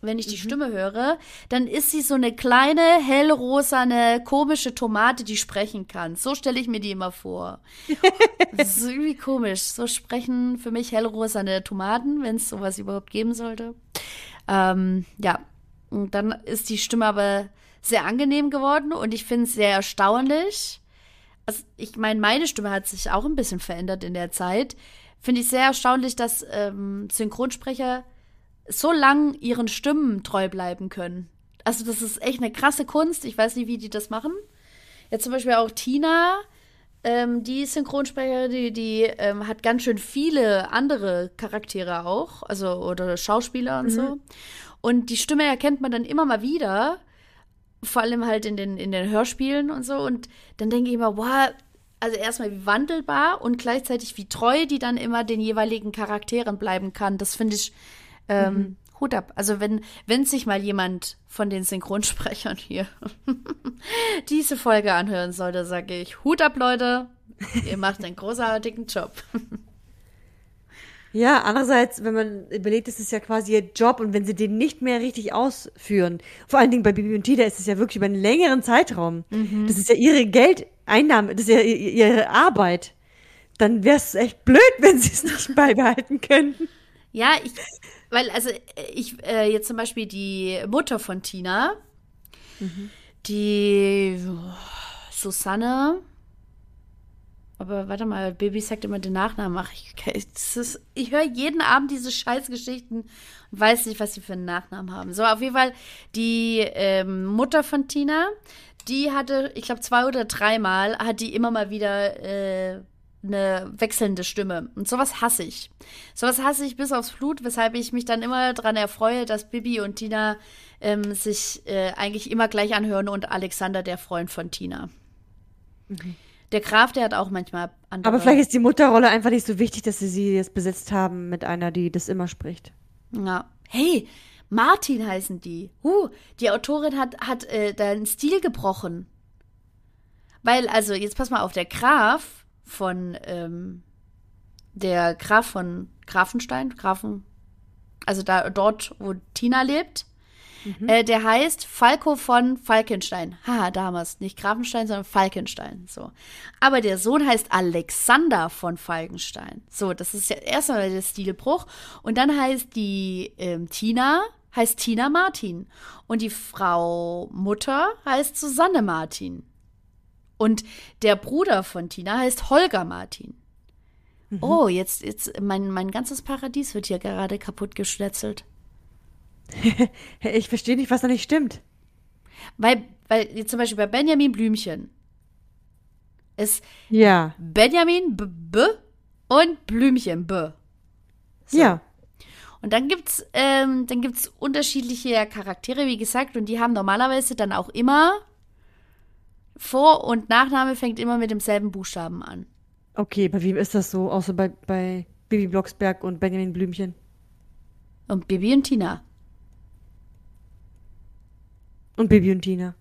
wenn ich die Stimme höre, dann ist sie so eine kleine, hellrosane, komische Tomate, die sprechen kann. So stelle ich mir die immer vor. *laughs* das ist irgendwie komisch. So sprechen für mich hellrosane Tomaten, wenn es sowas überhaupt geben sollte. Ähm, ja, und dann ist die Stimme aber sehr angenehm geworden und ich finde es sehr erstaunlich. Also, ich meine, meine Stimme hat sich auch ein bisschen verändert in der Zeit. finde ich sehr erstaunlich, dass ähm, Synchronsprecher so lang ihren Stimmen treu bleiben können. Also das ist echt eine krasse Kunst. Ich weiß nicht, wie die das machen. Jetzt zum Beispiel auch Tina, ähm, die Synchronsprecherin, die, die ähm, hat ganz schön viele andere Charaktere auch, also oder Schauspieler und mhm. so. Und die Stimme erkennt man dann immer mal wieder, vor allem halt in den, in den Hörspielen und so. Und dann denke ich immer, wow, also erstmal wie wandelbar und gleichzeitig wie treu die dann immer den jeweiligen Charakteren bleiben kann. Das finde ich ähm, mhm. Hut ab. Also wenn, wenn sich mal jemand von den Synchronsprechern hier *laughs* diese Folge anhören sollte, sage ich Hut ab, Leute. Ihr macht einen großartigen Job. Ja, andererseits, wenn man überlegt, ist es ja quasi ihr Job und wenn sie den nicht mehr richtig ausführen, vor allen Dingen bei Bibi und Tida ist es ja wirklich über einen längeren Zeitraum. Mhm. Das ist ja ihre Geldeinnahme, das ist ja ihre Arbeit. Dann wäre es echt blöd, *laughs* wenn sie es nicht beibehalten könnten. Ja, ich, weil, also, ich, äh, jetzt zum Beispiel die Mutter von Tina, mhm. die oh, Susanne, aber warte mal, Baby sagt immer den Nachnamen. Ach, ich, ich höre jeden Abend diese Scheißgeschichten und weiß nicht, was sie für einen Nachnamen haben. So, auf jeden Fall die ähm, Mutter von Tina, die hatte, ich glaube, zwei oder dreimal hat die immer mal wieder äh, eine wechselnde Stimme. Und sowas hasse ich. Sowas hasse ich bis aufs Blut, weshalb ich mich dann immer daran erfreue, dass Bibi und Tina ähm, sich äh, eigentlich immer gleich anhören und Alexander, der Freund von Tina. Mhm. Der Graf, der hat auch manchmal andere. Aber vielleicht ist die Mutterrolle einfach nicht so wichtig, dass sie sie jetzt besetzt haben mit einer, die das immer spricht. Ja. Hey, Martin heißen die. Uh, die Autorin hat, hat äh, deinen Stil gebrochen. Weil, also, jetzt pass mal auf, der Graf von, ähm, der Graf von Grafenstein, Grafen, also da, dort, wo Tina lebt, mhm. äh, der heißt Falco von Falkenstein. Haha, damals. Nicht Grafenstein, sondern Falkenstein. So. Aber der Sohn heißt Alexander von Falkenstein. So, das ist ja erstmal der Stilbruch. Und dann heißt die ähm, Tina, heißt Tina Martin. Und die Frau Mutter heißt Susanne Martin. Und der Bruder von Tina heißt Holger Martin. Mhm. Oh, jetzt, jetzt, mein, mein ganzes Paradies wird hier gerade kaputt geschnetzelt. *laughs* ich verstehe nicht, was da nicht stimmt. Weil, weil jetzt zum Beispiel bei Benjamin Blümchen ist ja. Benjamin B, B und Blümchen B. So. Ja. Und dann gibt's, ähm, dann gibt's unterschiedliche Charaktere, wie gesagt, und die haben normalerweise dann auch immer vor- und Nachname fängt immer mit demselben Buchstaben an. Okay, bei wem ist das so? Außer bei, bei Bibi Blocksberg und Benjamin Blümchen. Und Bibi und Tina. Und Bibi und Tina.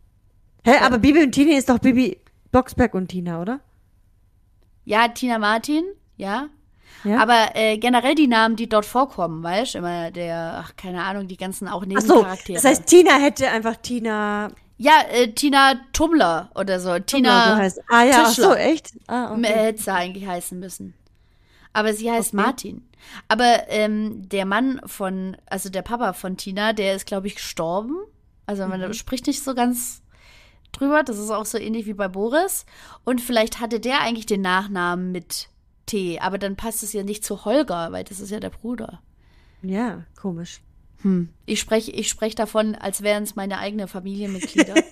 Hä, ja. aber Bibi und Tina ist doch Bibi Blocksberg und Tina, oder? Ja, Tina Martin, ja. ja? Aber äh, generell die Namen, die dort vorkommen, weißt du, immer der, ach, keine Ahnung, die ganzen auch Nebencharaktere. Ach so, das heißt, Tina hätte einfach Tina ja, äh, Tina Tummler oder so. Tina so heißt. Ah ja, Tischler. ach so, echt? Ah, okay. Hätte sie eigentlich heißen müssen. Aber sie heißt okay. Martin. Aber ähm, der Mann von, also der Papa von Tina, der ist, glaube ich, gestorben. Also man mhm. spricht nicht so ganz drüber. Das ist auch so ähnlich wie bei Boris. Und vielleicht hatte der eigentlich den Nachnamen mit T. Aber dann passt es ja nicht zu Holger, weil das ist ja der Bruder. Ja, komisch. Hm. Ich spreche ich sprech davon, als wären es meine eigenen Familienmitglieder. *laughs*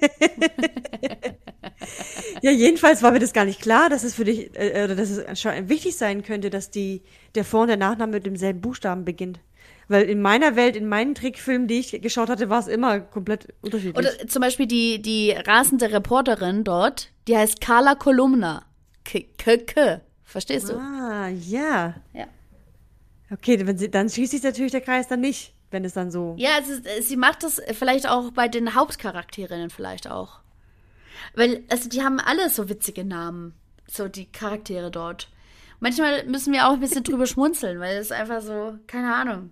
ja, jedenfalls war mir das gar nicht klar, dass es für dich, äh, oder dass es anscheinend wichtig sein könnte, dass die, der Vor- und der Nachname mit demselben Buchstaben beginnt. Weil in meiner Welt, in meinen Trickfilmen, die ich geschaut hatte, war es immer komplett unterschiedlich. Oder zum Beispiel die, die rasende Reporterin dort, die heißt Carla Kolumna. K, K, K. Verstehst du? Ah, ja. Ja. Okay, wenn sie, dann schließt sich natürlich der Kreis dann nicht wenn es dann so. Ja, also, sie macht das vielleicht auch bei den Hauptcharakterinnen vielleicht auch. Weil, also die haben alle so witzige Namen, so die Charaktere dort. Manchmal müssen wir auch ein bisschen drüber schmunzeln, weil es einfach so, keine Ahnung,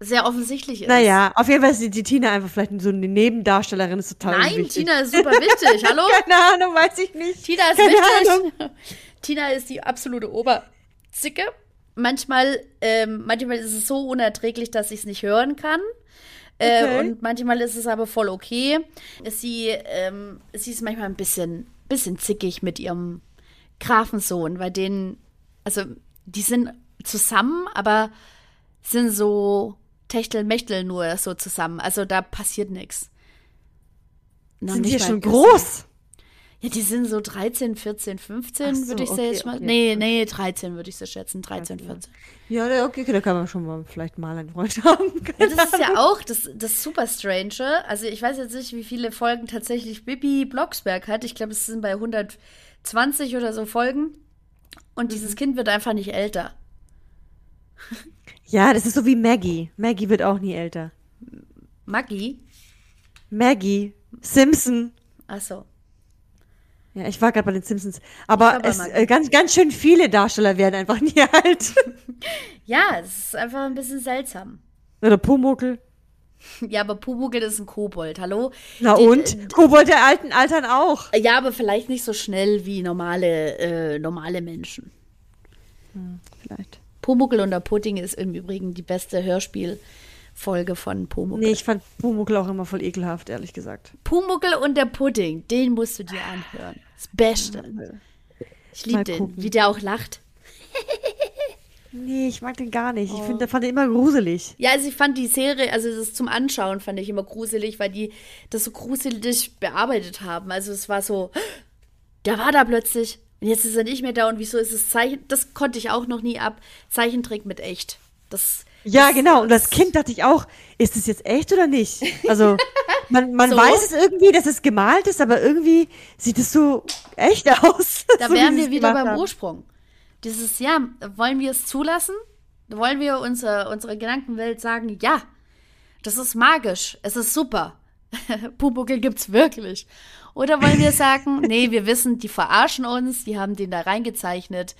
sehr offensichtlich ist. Naja, auf jeden Fall ist die, die Tina einfach vielleicht so eine Nebendarstellerin, ist total Nein, wichtig. Tina ist super wichtig, hallo? *laughs* Keine Ahnung, weiß ich nicht. Tina ist Keine wichtig. Ahnung. Tina ist die absolute Oberzicke manchmal, ähm, manchmal ist es so unerträglich, dass ich es nicht hören kann. Äh, okay. Und manchmal ist es aber voll okay. Sie, ähm, sie ist manchmal ein bisschen, bisschen zickig mit ihrem Grafensohn, weil den, also die sind zusammen, aber sind so Techtelmechtel nur so zusammen. Also da passiert nichts. Sind die ja schon groß? Ja, die sind so 13, 14, 15, so, würde ich okay, jetzt mal. okay, nee, okay. nee, 13 würde ich sie schätzen. 13, 14. Ja, okay, da kann man schon mal vielleicht mal einen Freund *laughs* haben. Ja, das ist ja auch das, das super Strange. Also ich weiß jetzt nicht, wie viele Folgen tatsächlich Bibi Blocksberg hat. Ich glaube, es sind bei 120 oder so Folgen. Und dieses Kind wird einfach nicht älter. Ja, das ist so wie Maggie. Maggie wird auch nie älter. Maggie? Maggie, Simpson. Achso. Ja, ich war gerade bei den Simpsons. Aber es, äh, ganz, ganz schön viele Darsteller werden einfach *laughs* nie alt. *laughs* Ja, es ist einfach ein bisschen seltsam. Oder Pumuckl. *laughs* Ja, aber Pumuckl ist ein Kobold, hallo? Na Die- und? Kobold der alten Altern auch. Ja, aber vielleicht nicht so schnell wie normale, äh, normale Menschen. Vielleicht. Pumuckl und der Pudding ist im Übrigen die beste Hörspielfolge von Pumuckl. Nee, ich fand Pumuckl auch immer voll ekelhaft, ehrlich gesagt. Pumuckl und der Pudding, den musst du dir anhören. Das Beste. Ich liebe den, gucken. wie der auch lacht. Nee, ich mag den gar nicht. Ich Oh. finde, fand den immer gruselig. Ja, also ich fand die Serie, also das zum Anschauen fand ich immer gruselig, weil die das so gruselig bearbeitet haben. Also es war so, der war da plötzlich und jetzt ist er nicht mehr da und wieso ist es Zeichen? Das konnte ich auch noch nie ab. Zeichentrick mit echt. Das Ja, das- genau. Und als Kind dachte ich auch, ist es jetzt echt oder nicht? Also, *laughs* man, man So? weiß es irgendwie, dass es gemalt ist, aber irgendwie sieht es so echt *laughs* aus. Da so, wären wir wieder beim haben. Ursprung. Dieses, ja, wollen wir es zulassen? Wollen wir unser, unsere Gedankenwelt sagen, ja, das ist magisch, es ist super. *laughs* Pumuckl gibt's wirklich. Oder wollen wir sagen, *laughs* nee, wir wissen, die verarschen uns, die haben den da reingezeichnet,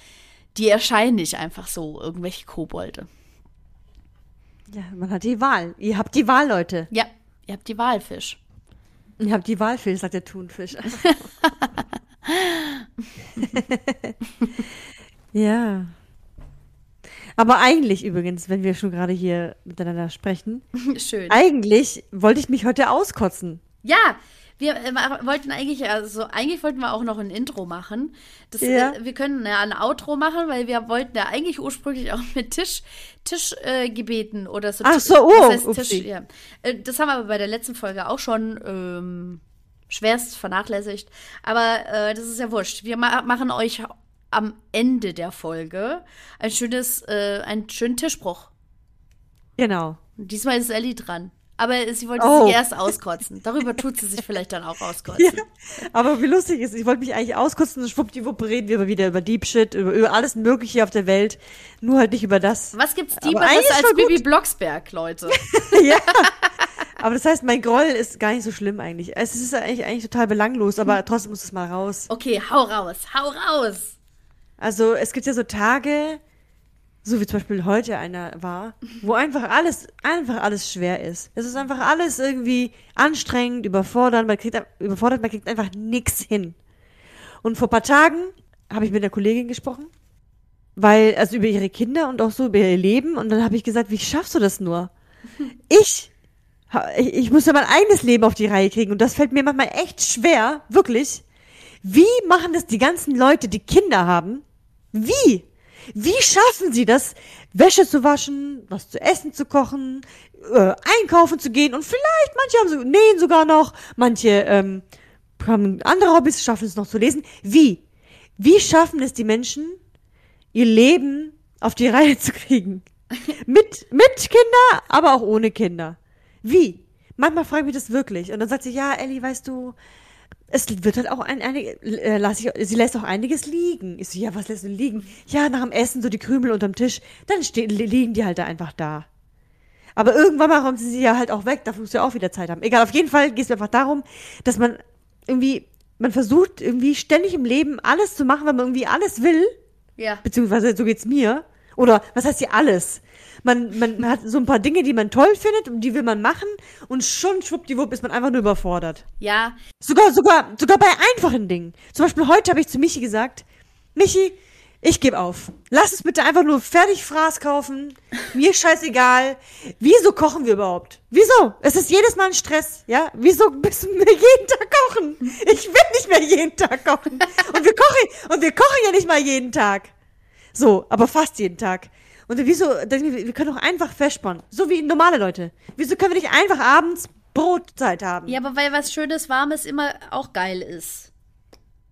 die erscheinen nicht einfach so, irgendwelche Kobolde. Ja, man hat die Wahl. Ihr habt die Wahl, Leute. Ja, ihr habt die Walfisch. Ihr habt die Phil, sagt der Thunfisch. *laughs* ja. Aber eigentlich übrigens, wenn wir schon gerade hier miteinander sprechen, Schön. eigentlich wollte ich mich heute auskotzen. Ja, wir äh, wollten eigentlich, also eigentlich wollten wir auch noch ein Intro machen. Das, Ja. äh, wir können ja ein Outro machen, weil wir wollten ja eigentlich ursprünglich auch mit Tisch, Tischgebeten äh, gebeten oder so. Ach so, Das oh, heißt Tisch, ja. Äh, Das haben wir aber bei der letzten Folge auch schon ähm, schwerst vernachlässigt. Aber äh, das ist ja wurscht. Wir ma machen euch am Ende der Folge ein schönes, äh, einen schönen Tischbruch. Genau. Und diesmal ist Ellie dran. Aber sie wollte Oh. sich erst auskotzen. Darüber tut sie sich vielleicht dann auch *laughs* auskotzen. Ja, aber wie lustig ist, ich wollte mich eigentlich auskotzen und schwuppdiwupp reden wir wieder über Deep Shit, über, über alles Mögliche auf der Welt, nur halt nicht über das. Was gibt's eigentlich als. Bibi Blocksberg, Leute? *laughs* ja. Aber das heißt, mein Groll ist gar nicht so schlimm eigentlich. Es ist eigentlich, eigentlich total belanglos, aber trotzdem muss es mal raus. Okay, hau raus, hau raus. Also es gibt ja so Tage, so wie zum Beispiel heute einer war, wo einfach alles, einfach alles schwer ist. Es ist einfach alles irgendwie anstrengend, überfordert, man kriegt, überfordert, man kriegt einfach nichts hin. Und vor paar Tagen habe ich mit einer Kollegin gesprochen, weil, also über ihre Kinder und auch so über ihr Leben und dann habe ich gesagt, wie schaffst du das nur? *laughs* Ich, ich, ich muss ja mein eigenes Leben auf die Reihe kriegen und das fällt mir manchmal echt schwer, wirklich. Wie machen das die ganzen Leute, die Kinder haben? Wie? Wie schaffen sie das, Wäsche zu waschen, was zu essen zu kochen, äh, einkaufen zu gehen und vielleicht manche haben so nähen sogar noch, manche ähm, haben andere Hobbys, schaffen es noch zu lesen. Wie? Wie schaffen es die Menschen, ihr Leben auf die Reihe zu kriegen? mit mit Kinder, aber auch ohne Kinder. Wie? Manchmal frage ich mich das wirklich und dann sagt sie, ja, Ellie, weißt du, es wird halt auch ein, einige, äh, lass ich, sie lässt auch einiges liegen. Ich so, ja, was lässt du liegen? Ja, nach dem Essen so die Krümel unterm Tisch, dann stehen, li- liegen die halt da einfach da. Aber irgendwann mal räumt sie sie ja halt auch weg, dafür muss sie auch wieder Zeit haben. Egal, auf jeden Fall geht es mir einfach darum, dass man irgendwie, man versucht irgendwie ständig im Leben alles zu machen, weil man irgendwie alles will, Ja. beziehungsweise so geht's mir. Oder was heißt hier alles? Man, man, man hat so ein paar Dinge, die man toll findet und die will man machen und schon schwuppdiwupp ist man einfach nur überfordert. Ja, Sogar, sogar, sogar bei einfachen Dingen. Zum Beispiel heute habe ich zu Michi gesagt, Michi, ich gebe auf. Lass uns bitte einfach nur fertig Fraß kaufen. Mir scheißegal. Wieso kochen wir überhaupt? Wieso? Es ist jedes Mal ein Stress, ja? Wieso müssen wir jeden Tag kochen? Ich will nicht mehr jeden Tag kochen. Und wir kochen, und wir kochen ja nicht mal jeden Tag. So, aber fast jeden Tag. Und wieso, wir können doch einfach verspannen. So wie normale Leute. Wieso können wir nicht einfach abends Brotzeit haben? Ja, aber weil was Schönes, Warmes immer auch geil ist.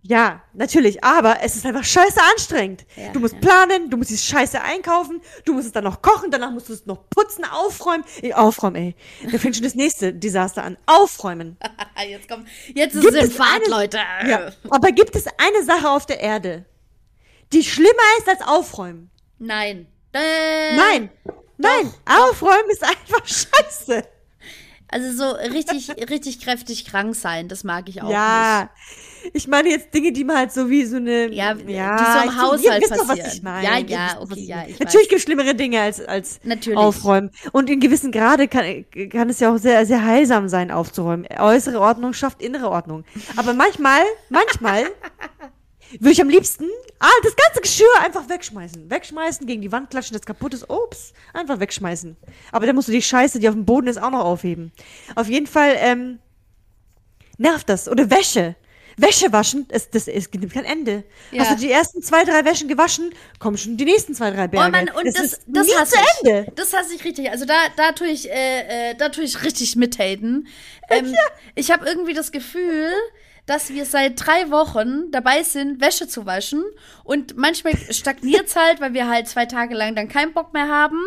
Ja, natürlich, aber es ist einfach scheiße anstrengend. Ja, du musst ja. planen, du musst die Scheiße einkaufen, du musst es dann noch kochen, danach musst du es noch putzen, aufräumen. Ey, aufräumen, ey. Da fängt schon das nächste Desaster an. Aufräumen. *laughs* jetzt kommt, jetzt ist gibt es in Fahrt, eine, Leute. Ja, aber gibt es eine Sache auf der Erde, die schlimmer ist als aufräumen? Nein. Äh, Nein. Nein. Doch. Aufräumen ist einfach *laughs* scheiße. Also so richtig, richtig kräftig krank sein, das mag ich auch ja, nicht. Ich meine jetzt Dinge, die man halt so wie so eine. Ja, ja die so im Haushalt ihr passieren. Doch, was ich meine. Ja, ja, okay, ja. Ich Natürlich gibt es schlimmere Dinge als, als Natürlich. aufräumen. Und in gewissen Grade kann, kann es ja auch sehr, sehr heilsam sein, aufzuräumen. Äußere Ordnung schafft innere Ordnung. Aber manchmal, manchmal *laughs* würde ich am liebsten ah, das ganze Geschirr einfach wegschmeißen. Wegschmeißen, gegen die Wand klatschen, das kaputt ist. Ups, einfach wegschmeißen. Aber dann musst du die Scheiße, die auf dem Boden ist, auch noch aufheben. Auf jeden Fall, ähm, nervt das. Oder Wäsche. Wäsche waschen, es, das, es gibt kein Ende. Ja. Hast du die ersten zwei, drei Wäschen gewaschen, kommen schon die nächsten zwei, drei Berge. Oh Mann, und das, das, ist das hasse ich. Ende. Das hasse ich richtig. Also da, da tue ich, äh, äh, da tue ich richtig mithaten. Ähm, ja. Ich habe irgendwie das Gefühl, dass wir seit drei Wochen dabei sind, Wäsche zu waschen. Und manchmal stagniert es *laughs* halt, weil wir halt zwei Tage lang dann keinen Bock mehr haben.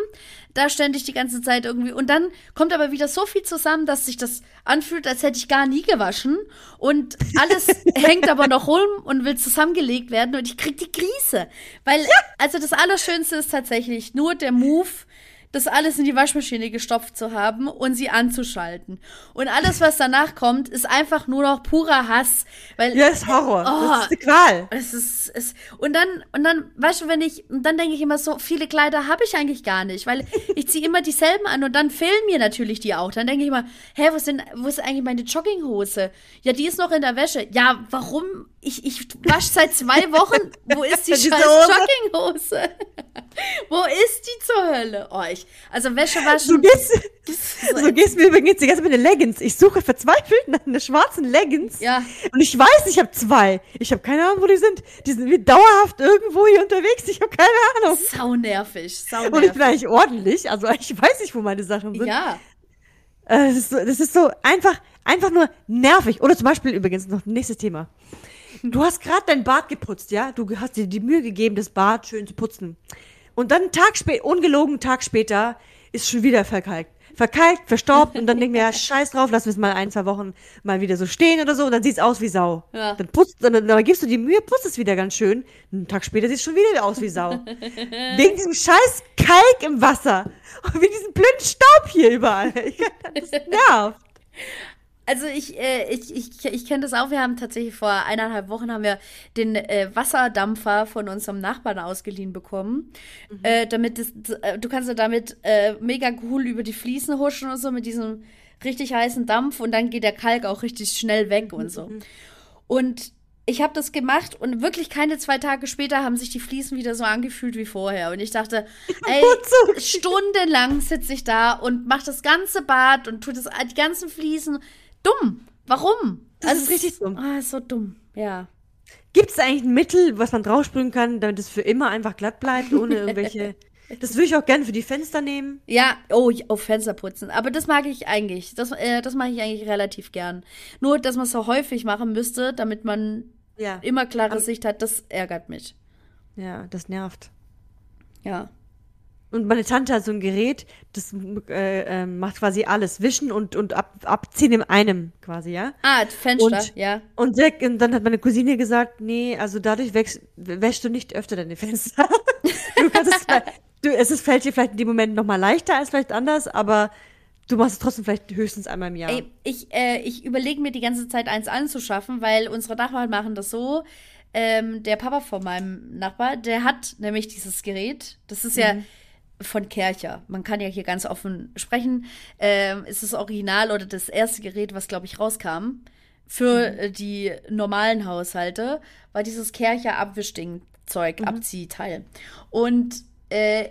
Da ständig die ganze Zeit irgendwie. Und dann kommt aber wieder so viel zusammen, dass sich das anfühlt, als hätte ich gar nie gewaschen. Und alles *laughs* hängt aber noch rum und will zusammengelegt werden. Und ich krieg die Krise. Weil, also das Allerschönste ist tatsächlich nur der Move, das alles in die Waschmaschine gestopft zu haben und sie anzuschalten. Und alles, was danach kommt, ist einfach nur noch purer Hass. Weil, ja, ist Horror. Oh, das ist eine Qual. Es ist, es, und dann, und dann, weißt du, wenn ich, dann denke ich immer so, viele Kleider habe ich eigentlich gar nicht, weil ich ziehe immer dieselben an und dann fehlen mir natürlich die auch. Dann denke ich immer, hä, wo, sind, wo ist eigentlich meine Jogginghose? Ja, die ist noch in der Wäsche. Ja, warum? Ich, ich wasche seit zwei Wochen. Wo ist die *laughs* scheiß Jogginghose? *laughs* wo ist die zur Hölle? Oh, ich, also Wäsche waschen. Du gehst, *laughs* so gehst mir übrigens die ganze Zeit mit Leggings. Ich suche verzweifelt nach einer schwarzen Leggings. Ja. Und ich weiß, ich habe zwei. Ich habe keine Ahnung, wo die sind. Die sind wie dauerhaft irgendwo hier unterwegs. Ich habe keine Ahnung. Sau nervig, sau nervig. Und ich bin eigentlich ordentlich. Also ich weiß nicht, wo meine Sachen sind. Ja. Äh, das, ist so, das ist so einfach, einfach nur nervig. Oder zum Beispiel übrigens noch nächstes Thema. Du hast gerade dein Bad geputzt, ja? Du hast dir die Mühe gegeben, das Bad schön zu putzen. Und dann einen Tag später, ungelogen einen Tag später, ist schon wieder verkalkt. Verkalkt, verstaubt und dann denken wir, ja, *laughs* scheiß drauf, lass wir es mal ein, zwei Wochen mal wieder so stehen oder so und dann sieht's aus wie Sau. Ja. Dann putzt, dann, dann gibst du die Mühe, putzt es wieder ganz schön. Einen Tag später sieht es schon wieder aus wie Sau. *laughs* Wegen diesem scheiß Kalk im Wasser. Und wie diesen blöden Staub hier überall. *laughs* Das nervt. Also ich, äh, ich, ich, ich kenne das auch. Wir haben tatsächlich vor eineinhalb Wochen haben wir den äh, Wasserdampfer von unserem Nachbarn ausgeliehen bekommen. Mhm. Äh, damit das, äh, du kannst ja damit äh, mega cool über die Fliesen huschen und so mit diesem richtig heißen Dampf und dann geht der Kalk auch richtig schnell weg und so. Mhm. Und ich habe das gemacht und wirklich keine zwei Tage später haben sich die Fliesen wieder so angefühlt wie vorher. Und ich dachte, *laughs* ey, stundenlang sitze ich da und mache das ganze Bad und tue das, die ganzen Fliesen dumm. Warum? Das also ist richtig dumm. Ah, ist so dumm. Ja. Gibt es eigentlich ein Mittel, was man draufsprühen kann, damit es für immer einfach glatt bleibt, ohne irgendwelche. *laughs* das würde ich auch gerne für die Fenster nehmen. Ja, oh, auf Fenster putzen. Aber das mag ich eigentlich. Das, äh, das mache ich eigentlich relativ gern. Nur, dass man es so häufig machen müsste, damit man ja. immer klare Sicht hat, das ärgert mich. Ja, das nervt. Ja. Und meine Tante hat so ein Gerät, das äh, äh, macht quasi alles. Wischen und, und ab, abziehen in einem quasi, ja? Ah, Fenster, und, ja. Und, der, und dann hat meine Cousine gesagt, nee, also dadurch wächst, wäschst du nicht öfter deine Fenster. *laughs* du kannst es, du, es ist, fällt dir vielleicht in dem Moment nochmal leichter als vielleicht anders, aber du machst es trotzdem vielleicht höchstens einmal im Jahr. Ey, ich, äh, ich überlege mir die ganze Zeit eins anzuschaffen, weil unsere Nachbarn machen das so. Ähm, der Papa von meinem Nachbar, der hat nämlich dieses Gerät. Das ist ja mhm von Kercher. Man kann ja hier ganz offen sprechen. Ähm, ist das Original oder das erste Gerät, was, glaube ich, rauskam für mhm. die normalen Haushalte, war dieses Kercher Abwischding Zeug, mhm. Abziehteil. Und äh,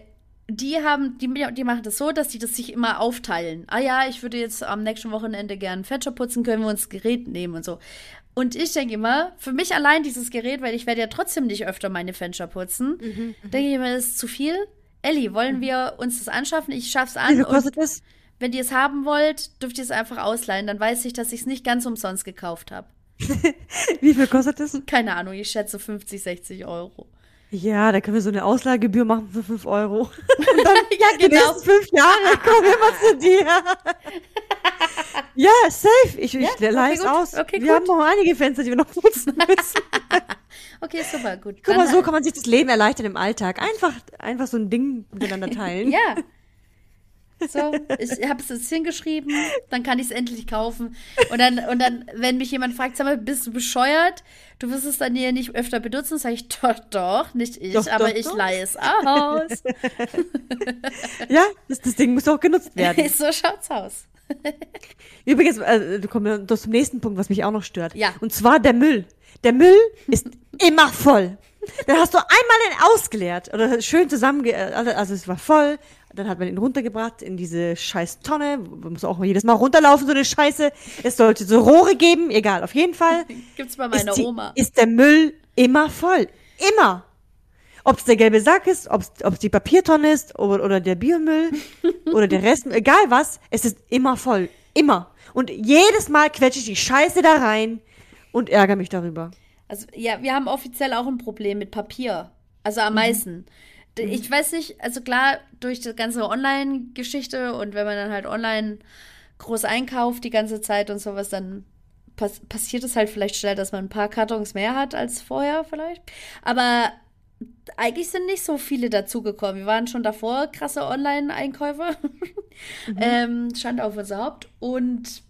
die haben, die, die machen das so, dass die das sich immer aufteilen. Ah ja, ich würde jetzt am nächsten Wochenende gern Fenster putzen, können wir uns das Gerät nehmen und so. Und ich denke immer, für mich allein dieses Gerät, weil ich werde ja trotzdem nicht öfter meine Fenster putzen, Mhm, denke ich immer, das ist zu viel. Elli, wollen wir uns das anschaffen? Ich schaff's an. Wie viel und kostet das? wenn ihr es haben wollt, dürft ihr es einfach ausleihen. Dann weiß ich, dass ich es nicht ganz umsonst gekauft habe. *laughs* Wie viel kostet das? Keine Ahnung, ich schätze 50, 60 Euro. Ja, da können wir so eine Ausleihgebühr machen für 5 Euro. *laughs* *laughs* ja, Die nächsten fünf Jahre kommen immer zu dir. *laughs* ja, safe. Ich, ich okay, leih es gut. aus. Okay, wir gut. haben noch einige Fenster, die wir noch putzen *laughs* müssen. Okay, super, gut. Guck mal, so kann man sich das Leben erleichtern im Alltag. Einfach, einfach so ein Ding miteinander teilen. Ja. *laughs* So, ich habe es jetzt hingeschrieben, dann kann ich es endlich kaufen. Und dann, und dann, wenn mich jemand fragt, sag mal, bist du bescheuert? Du wirst es dann hier nicht öfter benutzen, sage ich, doch, doch, nicht ich, Doch, aber doch, ich doch. leihe es aus. Ja, das, das Ding muss auch genutzt werden. so schaut's aus. *laughs* Übrigens, äh, du kommst zum nächsten Punkt, was mich auch noch stört. Ja. Und zwar der Müll. Der Müll ist immer voll. Dann hast du einmal den ausgeleert oder schön zusammenge... Also es war voll. Dann hat man ihn runtergebracht in diese scheiß Tonne. Man muss auch jedes Mal runterlaufen, so eine Scheiße. Es sollte so Rohre geben. Egal, auf jeden Fall. *laughs* Gibt's bei meiner ist, die, Oma. ist der Müll immer voll. Immer. Ob es der gelbe Sack ist, ob es die Papiertonne ist oder, oder der Biomüll *laughs* oder der Rest, egal was, es ist immer voll. Immer. Und jedes Mal quetsche ich die Scheiße da rein und ärgere mich darüber. Also, ja, wir haben offiziell auch ein Problem mit Papier. Also am meisten. D- Ich weiß nicht, also klar, durch die ganze Online-Geschichte und wenn man dann halt online groß einkauft die ganze Zeit und sowas, dann pass passiert es halt vielleicht schnell, dass man ein paar Kartons mehr hat als vorher vielleicht. Aber eigentlich sind nicht so viele dazugekommen. Wir waren schon davor krasse Online-Einkäufe. *laughs* ähm, stand auf unser Haupt. Und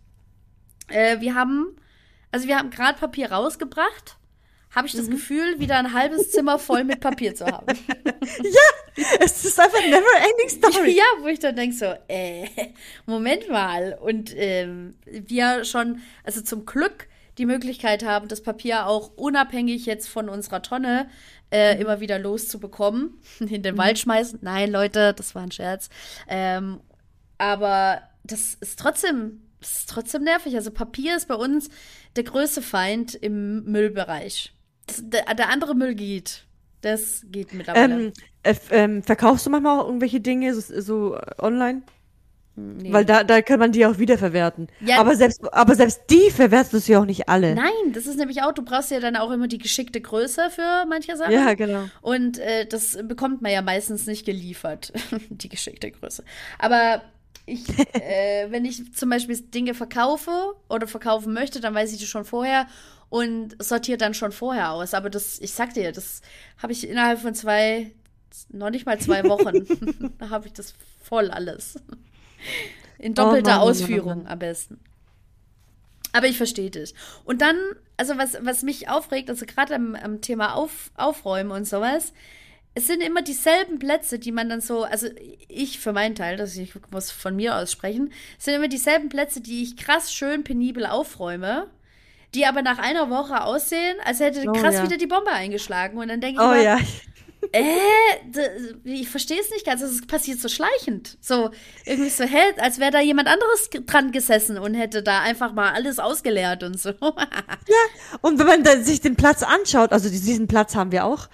äh, wir haben, also wir haben gerade Papier rausgebracht. Habe ich das Gefühl, wieder ein halbes Zimmer voll mit Papier zu haben. *laughs* Es ist einfach never ending story. Ja, wo ich dann denke so, äh, Moment mal. Und ähm, wir schon, also zum Glück die Möglichkeit haben, das Papier auch unabhängig jetzt von unserer Tonne äh, immer wieder loszubekommen, *laughs* in den Wald schmeißen. Nein, Leute, das war ein Scherz. Ähm, aber das ist trotzdem, das ist trotzdem nervig. Also Papier ist bei uns der größte Feind im Müllbereich. Das, der, der andere Müll geht. Das geht mittlerweile. Ähm, äh, ähm, verkaufst du manchmal auch irgendwelche Dinge so, so äh, online? Nee. Weil da, da kann man die auch wiederverwerten. Ja. Aber, selbst, aber selbst die verwertest du ja auch nicht alle. Nein, das ist nämlich auch, du brauchst ja dann auch immer die geschickte Größe für manche Sachen. Ja, genau. Und äh, das bekommt man ja meistens nicht geliefert, *laughs* die geschickte Größe. Aber ich, *laughs* äh, wenn ich zum Beispiel Dinge verkaufe oder verkaufen möchte, dann weiß ich das schon vorher und sortiere dann schon vorher aus. Aber das, ich sag dir, das habe ich innerhalb von zwei, noch nicht mal zwei Wochen, da *laughs* habe ich das voll alles. In doppelter Mann, Mann, Mann, Ausführung am besten. Aber ich verstehe dich. Und dann, also was, was mich aufregt, also gerade am, am Thema Auf, Aufräumen und sowas, es sind immer dieselben Plätze, die man dann so, also ich für meinen Teil, dass ich muss von mir aus sprechen, es sind immer dieselben Plätze, die ich krass schön penibel aufräume, die aber nach einer Woche aussehen, als hätte Oh, krass ja. wieder die Bombe eingeschlagen. Und dann denke ich Oh immer, ja. Äh, ich verstehe es nicht ganz. Es passiert so schleichend. So, irgendwie so, hä, als wäre da jemand anderes dran gesessen und hätte da einfach mal alles ausgeleert und so. *laughs* Und wenn man dann sich den Platz anschaut, also diesen Platz haben wir auch,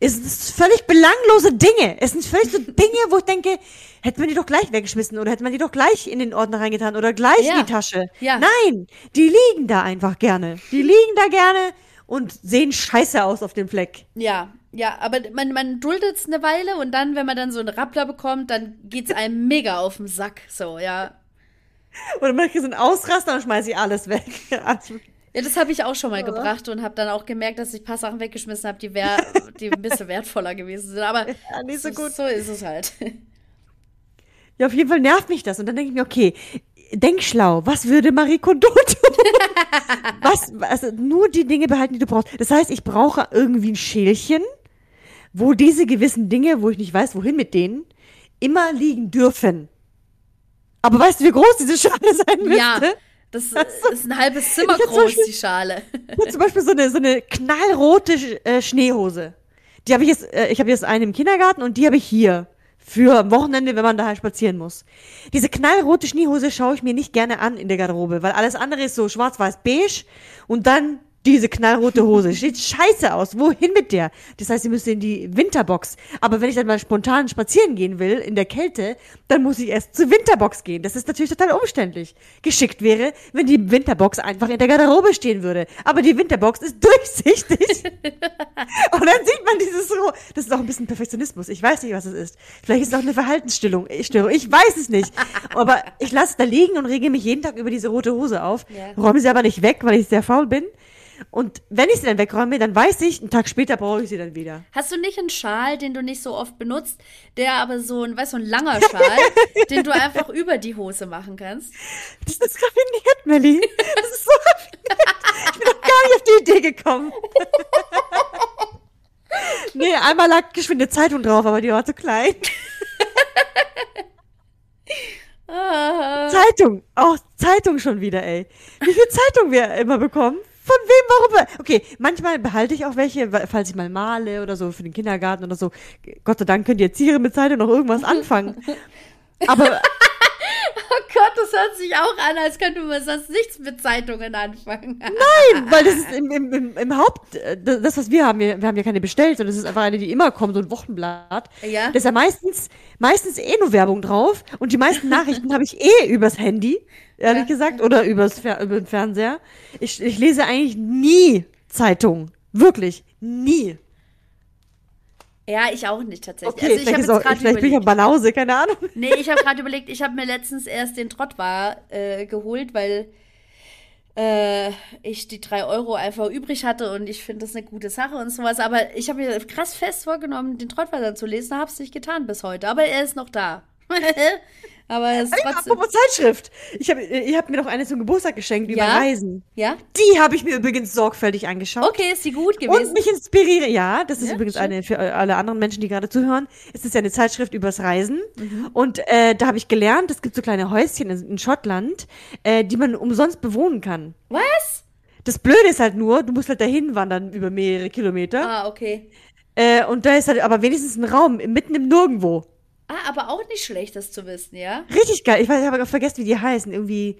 ist es völlig belanglose Dinge. Es sind völlig so Dinge, wo ich denke, hätte man die doch gleich weggeschmissen oder hätte man die doch gleich in den Ordner reingetan oder gleich Ja. in die Tasche. Ja. Nein, die liegen da einfach gerne. Die liegen da gerne und sehen scheiße aus auf dem Fleck. ja, ja, aber man, man duldet es eine Weile und dann, wenn man dann so einen Rappler bekommt, dann geht's einem mega auf den Sack. So, ja. Oder man kriegt so einen Ausraster und schmeiße ich alles weg. *laughs* Also, Ja, das habe ich auch schon mal gebracht und habe dann auch gemerkt, dass ich ein paar Sachen weggeschmissen habe, die, wär, die ein bisschen wertvoller gewesen sind. Aber *laughs* Ja, nicht so gut. so ist es halt. Ja, auf jeden Fall nervt mich das. Und dann denke ich mir, okay, denk schlau, was würde Marie Kondo *laughs* tun? was, also nur die Dinge behalten, die du brauchst. Das heißt, ich brauche irgendwie ein Schälchen, wo diese gewissen Dinge, wo ich nicht weiß, wohin mit denen, immer liegen dürfen. Aber weißt du, wie groß diese Schale sein müsste? Ja, das *laughs* ist ein halbes Zimmer groß, Beispiel- die Schale. Ich zum Beispiel so eine, so eine knallrote äh, Schneehose. Die habe ich jetzt, äh, ich habe jetzt eine im Kindergarten und die habe ich hier. für am Wochenende, wenn man da halt spazieren muss. Diese knallrote Schneehose schaue ich mir nicht gerne an in der Garderobe, weil alles andere ist so schwarz-weiß-beige und dann diese knallrote Hose. Sieht scheiße aus. Wohin mit der? Das heißt, sie müsste in die Winterbox. Aber wenn ich dann mal spontan spazieren gehen will, in der Kälte, dann muss ich erst zur Winterbox gehen. Das ist natürlich total umständlich. Geschickt wäre, wenn die Winterbox einfach in der Garderobe stehen würde. Aber die Winterbox ist *laughs* durchsichtig. *laughs* Und dann sieht man dieses so. Das ist auch ein bisschen Perfektionismus. Ich weiß nicht, was es ist. Vielleicht ist es auch eine Verhaltensstörung. Ich, ich weiß es nicht. *laughs* Aber ich lasse es da liegen und rege mich jeden Tag über diese rote Hose auf. Ja. Räume sie aber nicht weg, weil ich sehr faul bin. Und wenn ich sie dann wegräume, dann weiß ich, einen Tag später brauche ich sie dann wieder. Hast du nicht einen Schal, den du nicht so oft benutzt, der aber so ein, weißt du, ein langer Schal, *laughs* den du einfach über die Hose machen kannst? Das ist raffiniert, Melly. Das ist so raffiniert. Ich bin doch gar nicht auf die Idee gekommen. *laughs* nee, einmal lag geschwinde Zeitung drauf, aber die war zu klein. Ah. Zeitung. Auch Zeitung schon wieder, ey. Wie viel Zeitung wir immer bekommen? Von wem, warum? Okay, manchmal behalte ich auch welche, falls ich mal male oder so für den Kindergarten oder so. Gott sei Dank können die Erzieher mit Zeitung noch irgendwas *laughs* anfangen. Aber Oh Gott, das hört sich auch an, als könnte man sonst nichts mit Zeitungen anfangen. Nein, *laughs* weil das ist im, im, im, im Haupt, äh, das, was wir haben, wir, wir haben ja keine bestellt, sondern das ist einfach eine, die immer kommt, so ein Wochenblatt. Ja. Da ist ja meistens, meistens eh nur Werbung drauf und die meisten Nachrichten *laughs* habe ich eh übers Handy, ehrlich Ja. gesagt, oder übers über den Fernseher. Ich, ich lese eigentlich nie Zeitung. Wirklich. Nie. Ja, ich auch nicht tatsächlich. Okay, also ich vielleicht, habe jetzt gerade vielleicht bin ich überlegt. Banause, keine Ahnung. Nee, ich habe gerade überlegt, ich habe mir letztens erst den Trottwar äh, geholt, weil äh, ich die drei Euro einfach übrig hatte und ich finde das eine gute Sache und sowas. Aber ich habe mir krass fest vorgenommen, den Trottwar dann zu lesen, habe es nicht getan bis heute. Aber er ist noch da. *laughs* Aber es ist trotzdem. apropos Zeitschrift. Ich habe ihr habt mir doch eine zum Geburtstag geschenkt über Ja? Reisen. Ja? Die habe ich mir übrigens sorgfältig angeschaut. Okay, ist sie gut Und gewesen? mich inspiriere, ja, das ist Ja, übrigens schön. eine für alle anderen Menschen, die gerade zuhören. Es ist ja eine Zeitschrift übers Reisen. Mhm. Und äh, da habe ich gelernt, es gibt so kleine Häuschen in, in Schottland, äh, die man umsonst bewohnen kann. Was? Das Blöde ist halt nur, du musst halt dahin wandern über mehrere Kilometer. Ah, okay. Äh, und da ist halt aber wenigstens ein Raum mitten im Nirgendwo. Ah, aber auch nicht schlecht, das zu wissen, ja? Richtig geil. Ich weiß, ich habe vergessen, wie die heißen. Irgendwie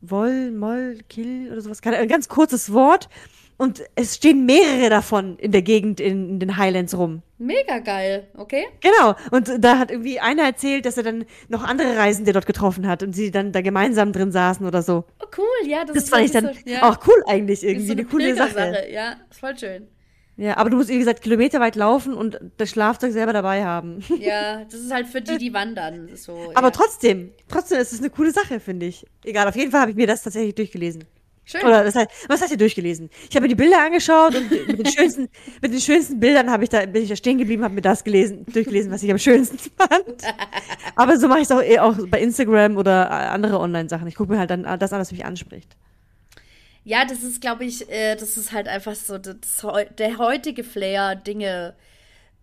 Woll, Moll, Kill oder sowas. Ein ganz kurzes Wort. Und es stehen mehrere davon in der Gegend in, in den Highlands rum. Mega geil, okay? Genau. Und da hat irgendwie einer erzählt, dass er dann noch andere Reisende dort getroffen hat und sie dann da gemeinsam drin saßen oder so. Oh, cool, ja. Das, Das ist fand ich dann so, ja, auch cool eigentlich irgendwie. so eine coole Sache. Ja, ist voll schön. Ja, aber du musst, wie gesagt, kilometerweit laufen und das Schlafzeug selber dabei haben. *laughs* Ja, das ist halt für die, die wandern. So, Aber ja. trotzdem, trotzdem ist es eine coole Sache, finde ich. Egal, auf jeden Fall habe ich mir das tatsächlich durchgelesen. Schön. Oder das heißt, was heißt ihr durchgelesen? Ich habe mir die Bilder angeschaut und mit den schönsten, *laughs* mit den schönsten Bildern habe ich da, bin ich da stehen geblieben, habe mir das gelesen, durchgelesen, was ich am schönsten *laughs* fand. Aber so mache ich es auch, eh auch bei Instagram oder andere Online-Sachen. Ich gucke mir halt dann das an, was mich anspricht. Ja, das ist, glaube ich, äh, das ist halt einfach so das, der heutige Flair, Dinge,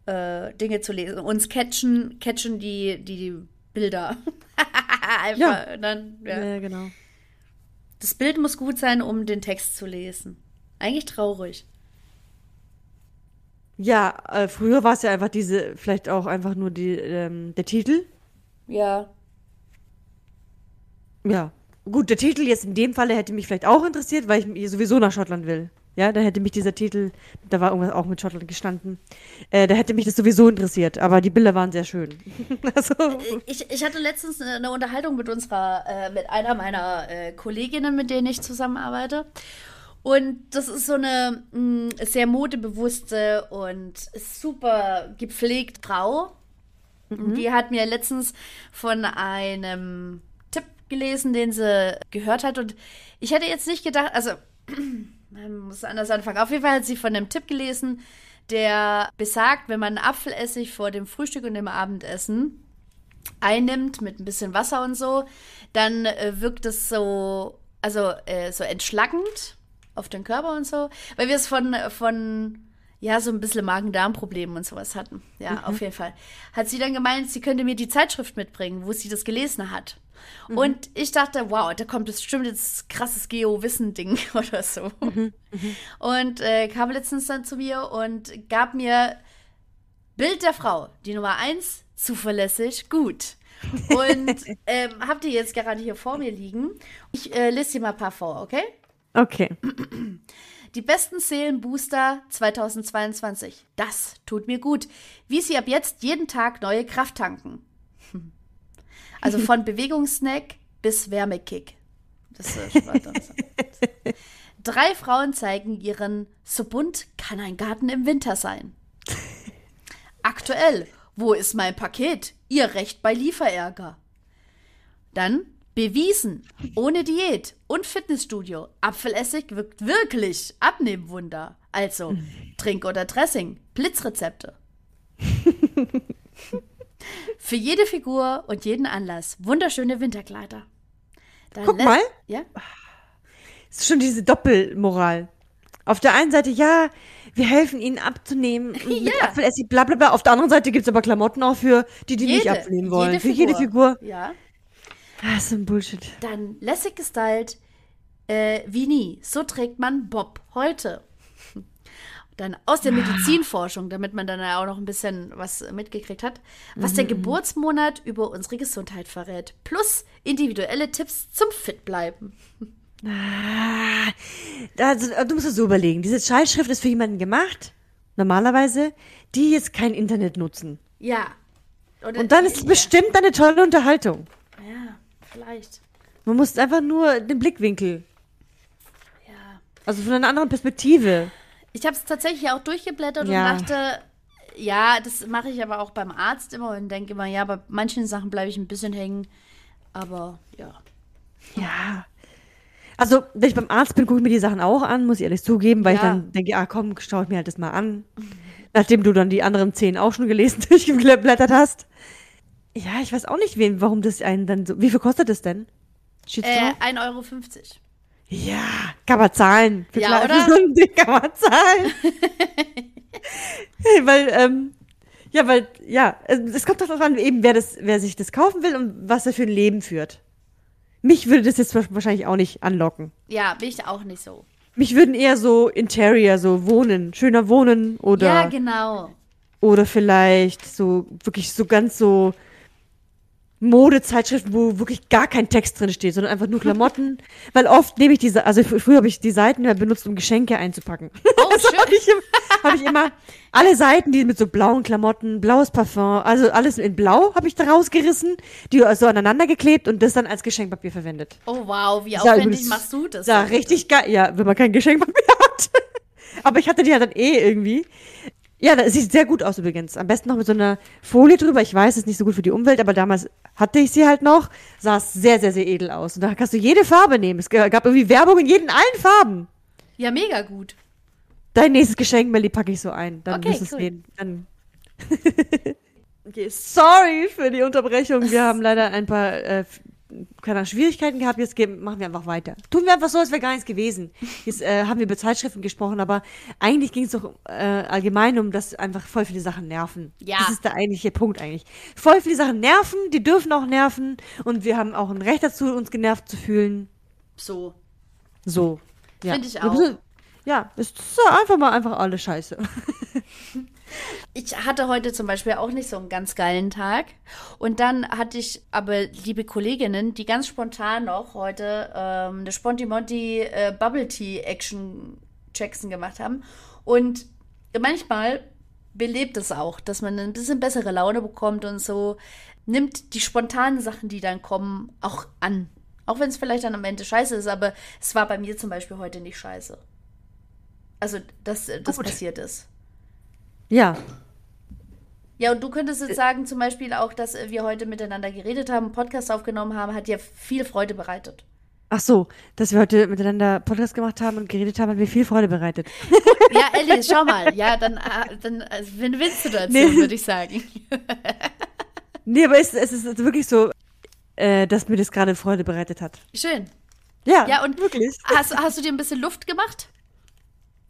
äh, Dinge zu lesen. Uns catchen, catchen die, die, die Bilder. *laughs* einfach. Ja. Dann, ja. Ja, genau. Das Bild muss gut sein, um den Text zu lesen. Eigentlich traurig. Ja, äh, früher war es ja einfach diese, vielleicht auch einfach nur die, ähm, der Titel. Ja. Ja. Gut, der Titel jetzt in dem Falle hätte mich vielleicht auch interessiert, weil ich sowieso nach Schottland will. Ja, da hätte mich dieser Titel, da war irgendwas auch mit Schottland gestanden, äh, da hätte mich das sowieso interessiert. Aber die Bilder waren sehr schön. *laughs* also, Ich, ich hatte letztens eine Unterhaltung mit unserer, äh, mit einer meiner äh, Kolleginnen, mit denen ich zusammenarbeite. Und das ist so eine mh, sehr modebewusste und super gepflegt Frau. Die hat mir letztens von einem gelesen, den sie gehört hat. Und ich hätte jetzt nicht gedacht, also *clears throat* man muss anders anfangen. Auf jeden Fall hat sie von einem Tipp gelesen, der besagt, wenn man Apfelessig vor dem Frühstück und dem Abendessen einnimmt mit ein bisschen Wasser und so, dann äh, wirkt es so, also äh, so entschlackend auf den Körper und so, weil wir es von, von ja, so ein bisschen Magen-Darm-Problemen und sowas hatten. Ja, auf jeden Fall. Hat sie dann gemeint, sie könnte mir die Zeitschrift mitbringen, wo sie das gelesen hat. Und ich dachte, wow, da kommt bestimmt jetzt krasses Geo-Wissen-Ding *laughs* oder so. Und äh, kam letztens dann zu mir und gab mir Bild der Frau, die Nummer eins, zuverlässig, gut. *laughs* Und ähm, habt ihr jetzt gerade hier vor mir liegen? Ich äh, lese dir mal ein paar vor, okay? Okay. Die besten Seelenbooster 2022. Das tut mir gut. Wie sie ab jetzt jeden Tag neue Kraft tanken. Also *laughs* von Bewegungssnack bis Wärmekick. Das ist Drei Frauen zeigen ihren So bunt kann ein Garten im Winter sein. Aktuell. Wo ist mein Paket? Ihr Recht bei Lieferärger. Dann bewiesen. Ohne Diät und Fitnessstudio. Apfelessig wirkt wirklich. Abnehmwunder. Also Trink- oder Dressing. Blitzrezepte. *laughs* Für jede Figur und jeden Anlass wunderschöne Winterkleider. Dann Guck mal. Ja? Es ist schon diese Doppelmoral. Auf der einen Seite, ja, wir helfen ihnen abzunehmen. *laughs* Ja. Apfelessig, bla bla bla. Auf der anderen Seite gibt es aber Klamotten auch für die, die nicht abnehmen wollen. für jede Figur. Ja. Ah, ist ein Bullshit. Dann lässig gestylt, äh, wie nie. So trägt man Bob heute. Dann aus der Medizinforschung, damit man dann ja auch noch ein bisschen was mitgekriegt hat, was der Geburtsmonat über unsere Gesundheit verrät. Plus individuelle Tipps zum Fitbleiben. Ah, also, du musst es so überlegen. Diese Schallschrift ist für jemanden gemacht, normalerweise, die jetzt kein Internet nutzen. Ja. Oder, Und dann ist es ja. bestimmt eine tolle Unterhaltung. Ja, vielleicht. Man muss einfach nur den Blickwinkel, Ja. also von einer anderen Perspektive. Ich habe es tatsächlich auch durchgeblättert Ja. und dachte, ja, das mache ich aber auch beim Arzt immer und denke immer, ja, bei manchen Sachen bleibe ich ein bisschen hängen. Aber ja. Ja. Also, wenn ich beim Arzt bin, gucke ich mir die Sachen auch an, muss ich ehrlich zugeben, weil ich Ja. dann denke, ah komm, schau ich mir halt das mal an. Nachdem du dann die anderen zehn auch schon gelesen, *laughs* durchgeblättert hast. Ja, ich weiß auch nicht, wen, warum das einen dann so. Wie viel kostet das denn? Äh, drauf? 1,50 Euro. Ja, kann man zahlen. Für Ja, oder? So ein Ding kann man zahlen. *laughs* hey, weil, ähm, ja, weil, ja, es es kommt doch darauf an, eben, wer, das, wer sich das kaufen will und was er für ein Leben führt. Mich würde das jetzt wahrscheinlich auch nicht anlocken. Ja, bin ich auch nicht so. Mich würden eher so Interior, so Wohnen, schöner Wohnen oder, Ja, genau. oder vielleicht so, wirklich so ganz so Modezeitschriften, wo wirklich gar kein Text drin steht, sondern einfach nur Klamotten. *laughs* Weil oft nehme ich diese, also fr- früher habe ich die Seiten ja benutzt, um Geschenke einzupacken. *laughs* Oh, schön. habe ich, hab ich immer alle Seiten, die mit so blauen Klamotten, blaues Parfum, also alles in blau habe ich da rausgerissen, die so aneinander geklebt und das dann als Geschenkpapier verwendet. Oh, wow, wie Ja, aufwendig übrigens- machst du das? Ja, richtig geil. Ja, wenn man kein Geschenkpapier *laughs* hat. Aber ich hatte die ja dann eh irgendwie. Ja, das sieht sehr gut aus übrigens. Am besten noch mit so einer Folie drüber. Ich weiß, ist nicht so gut für die Umwelt, aber damals hatte ich sie halt noch. Sah es sehr, sehr, sehr edel aus. Und da kannst du jede Farbe nehmen. Es gab irgendwie Werbung in jeden allen Farben. Ja, mega gut. Dein nächstes Geschenk, Melly, packe ich so ein. Dann Okay, du es cool. sehen. Dann. *laughs* okay, sorry für die Unterbrechung. Wir *laughs* haben leider ein paar äh, keine Schwierigkeiten gehabt. Jetzt gehen, machen wir einfach weiter. Tun wir einfach so, als wäre gar nichts gewesen. Jetzt äh, haben wir über Zeitschriften gesprochen, aber eigentlich ging es doch äh, allgemein um, dass einfach voll viele Sachen nerven. Ja. Das ist der eigentliche Punkt eigentlich. Voll viele Sachen nerven, die dürfen auch nerven und wir haben auch ein Recht dazu, uns genervt zu fühlen. So. So. Ja. Finde ich auch. Ja, es ist einfach mal einfach alles scheiße. *laughs* Ich hatte heute zum Beispiel auch nicht so einen ganz geilen Tag. Und dann hatte ich aber liebe Kolleginnen, die ganz spontan noch heute ähm, eine Sponti-Monti äh, Bubble Tea Action Jackson gemacht haben. Und manchmal belebt es auch, dass man ein bisschen bessere Laune bekommt und so nimmt die spontanen Sachen, die dann kommen, auch an. Auch wenn es vielleicht dann am Ende scheiße ist, aber es war bei mir zum Beispiel heute nicht scheiße. Also, dass äh, das Gut. passiert ist. Ja, Ja, und du könntest jetzt sagen, zum Beispiel auch, dass äh, wir heute miteinander geredet haben, einen Podcast aufgenommen haben, hat dir viel Freude bereitet. Ach so, dass wir heute miteinander Podcast gemacht haben und geredet haben, hat mir viel Freude bereitet. *laughs* Ja, Ellie, schau mal. Ja, dann, äh, dann äh, Win-Win-Situation, Nee. würde ich sagen. *laughs* Nee, aber es, es ist wirklich so, äh, dass mir das gerade Freude bereitet hat. Schön. Ja, Ja, und wirklich. Hast, hast du dir ein bisschen Luft gemacht?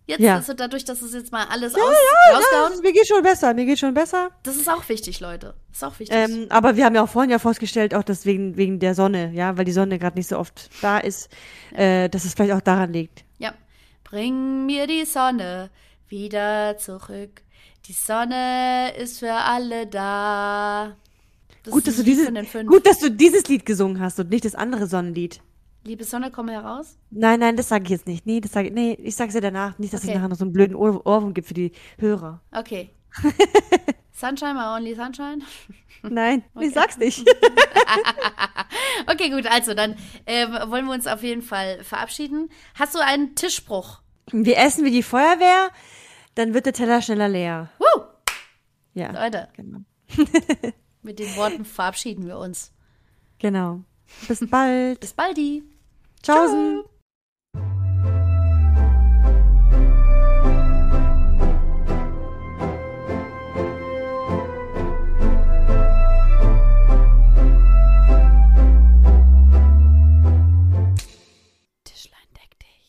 Jetzt, Ja. also dadurch, dass es jetzt mal alles Ja, aus, ja, rausgehauen. mir geht schon besser, mir geht schon besser. Das ist auch wichtig, Leute. Das ist auch wichtig. Ähm, aber wir haben ja auch vorhin ja festgestellt, auch dass wegen, wegen der Sonne, ja, weil die Sonne gerade nicht so oft da ist, äh, dass es vielleicht auch daran liegt. Ja. Bring mir die Sonne wieder zurück. Die Sonne ist für alle da. Das Gut, ist dass du dieses, gut, dass du dieses Lied gesungen hast und nicht das andere Sonnenlied. Liebe Sonne, komm heraus. Nein, nein, das sage ich jetzt nicht. Nee, das sage ich, nee, ich sag's dir danach. Nicht, dass Okay. es nachher noch so einen blöden Ohr Ohrwurm gibt für die Hörer. Okay. *laughs* Sunshine, my only sunshine. Nein, ich sag's nicht. *laughs* Okay, gut, also dann ähm, wollen wir uns auf jeden Fall verabschieden. Hast du einen Tischspruch? Wir essen wie die Feuerwehr, dann wird der Teller schneller leer. Woo! Ja, Leute, genau. mit den Worten verabschieden wir uns. Genau. Bis bald. Bis baldi. Tschaußen. Tschö.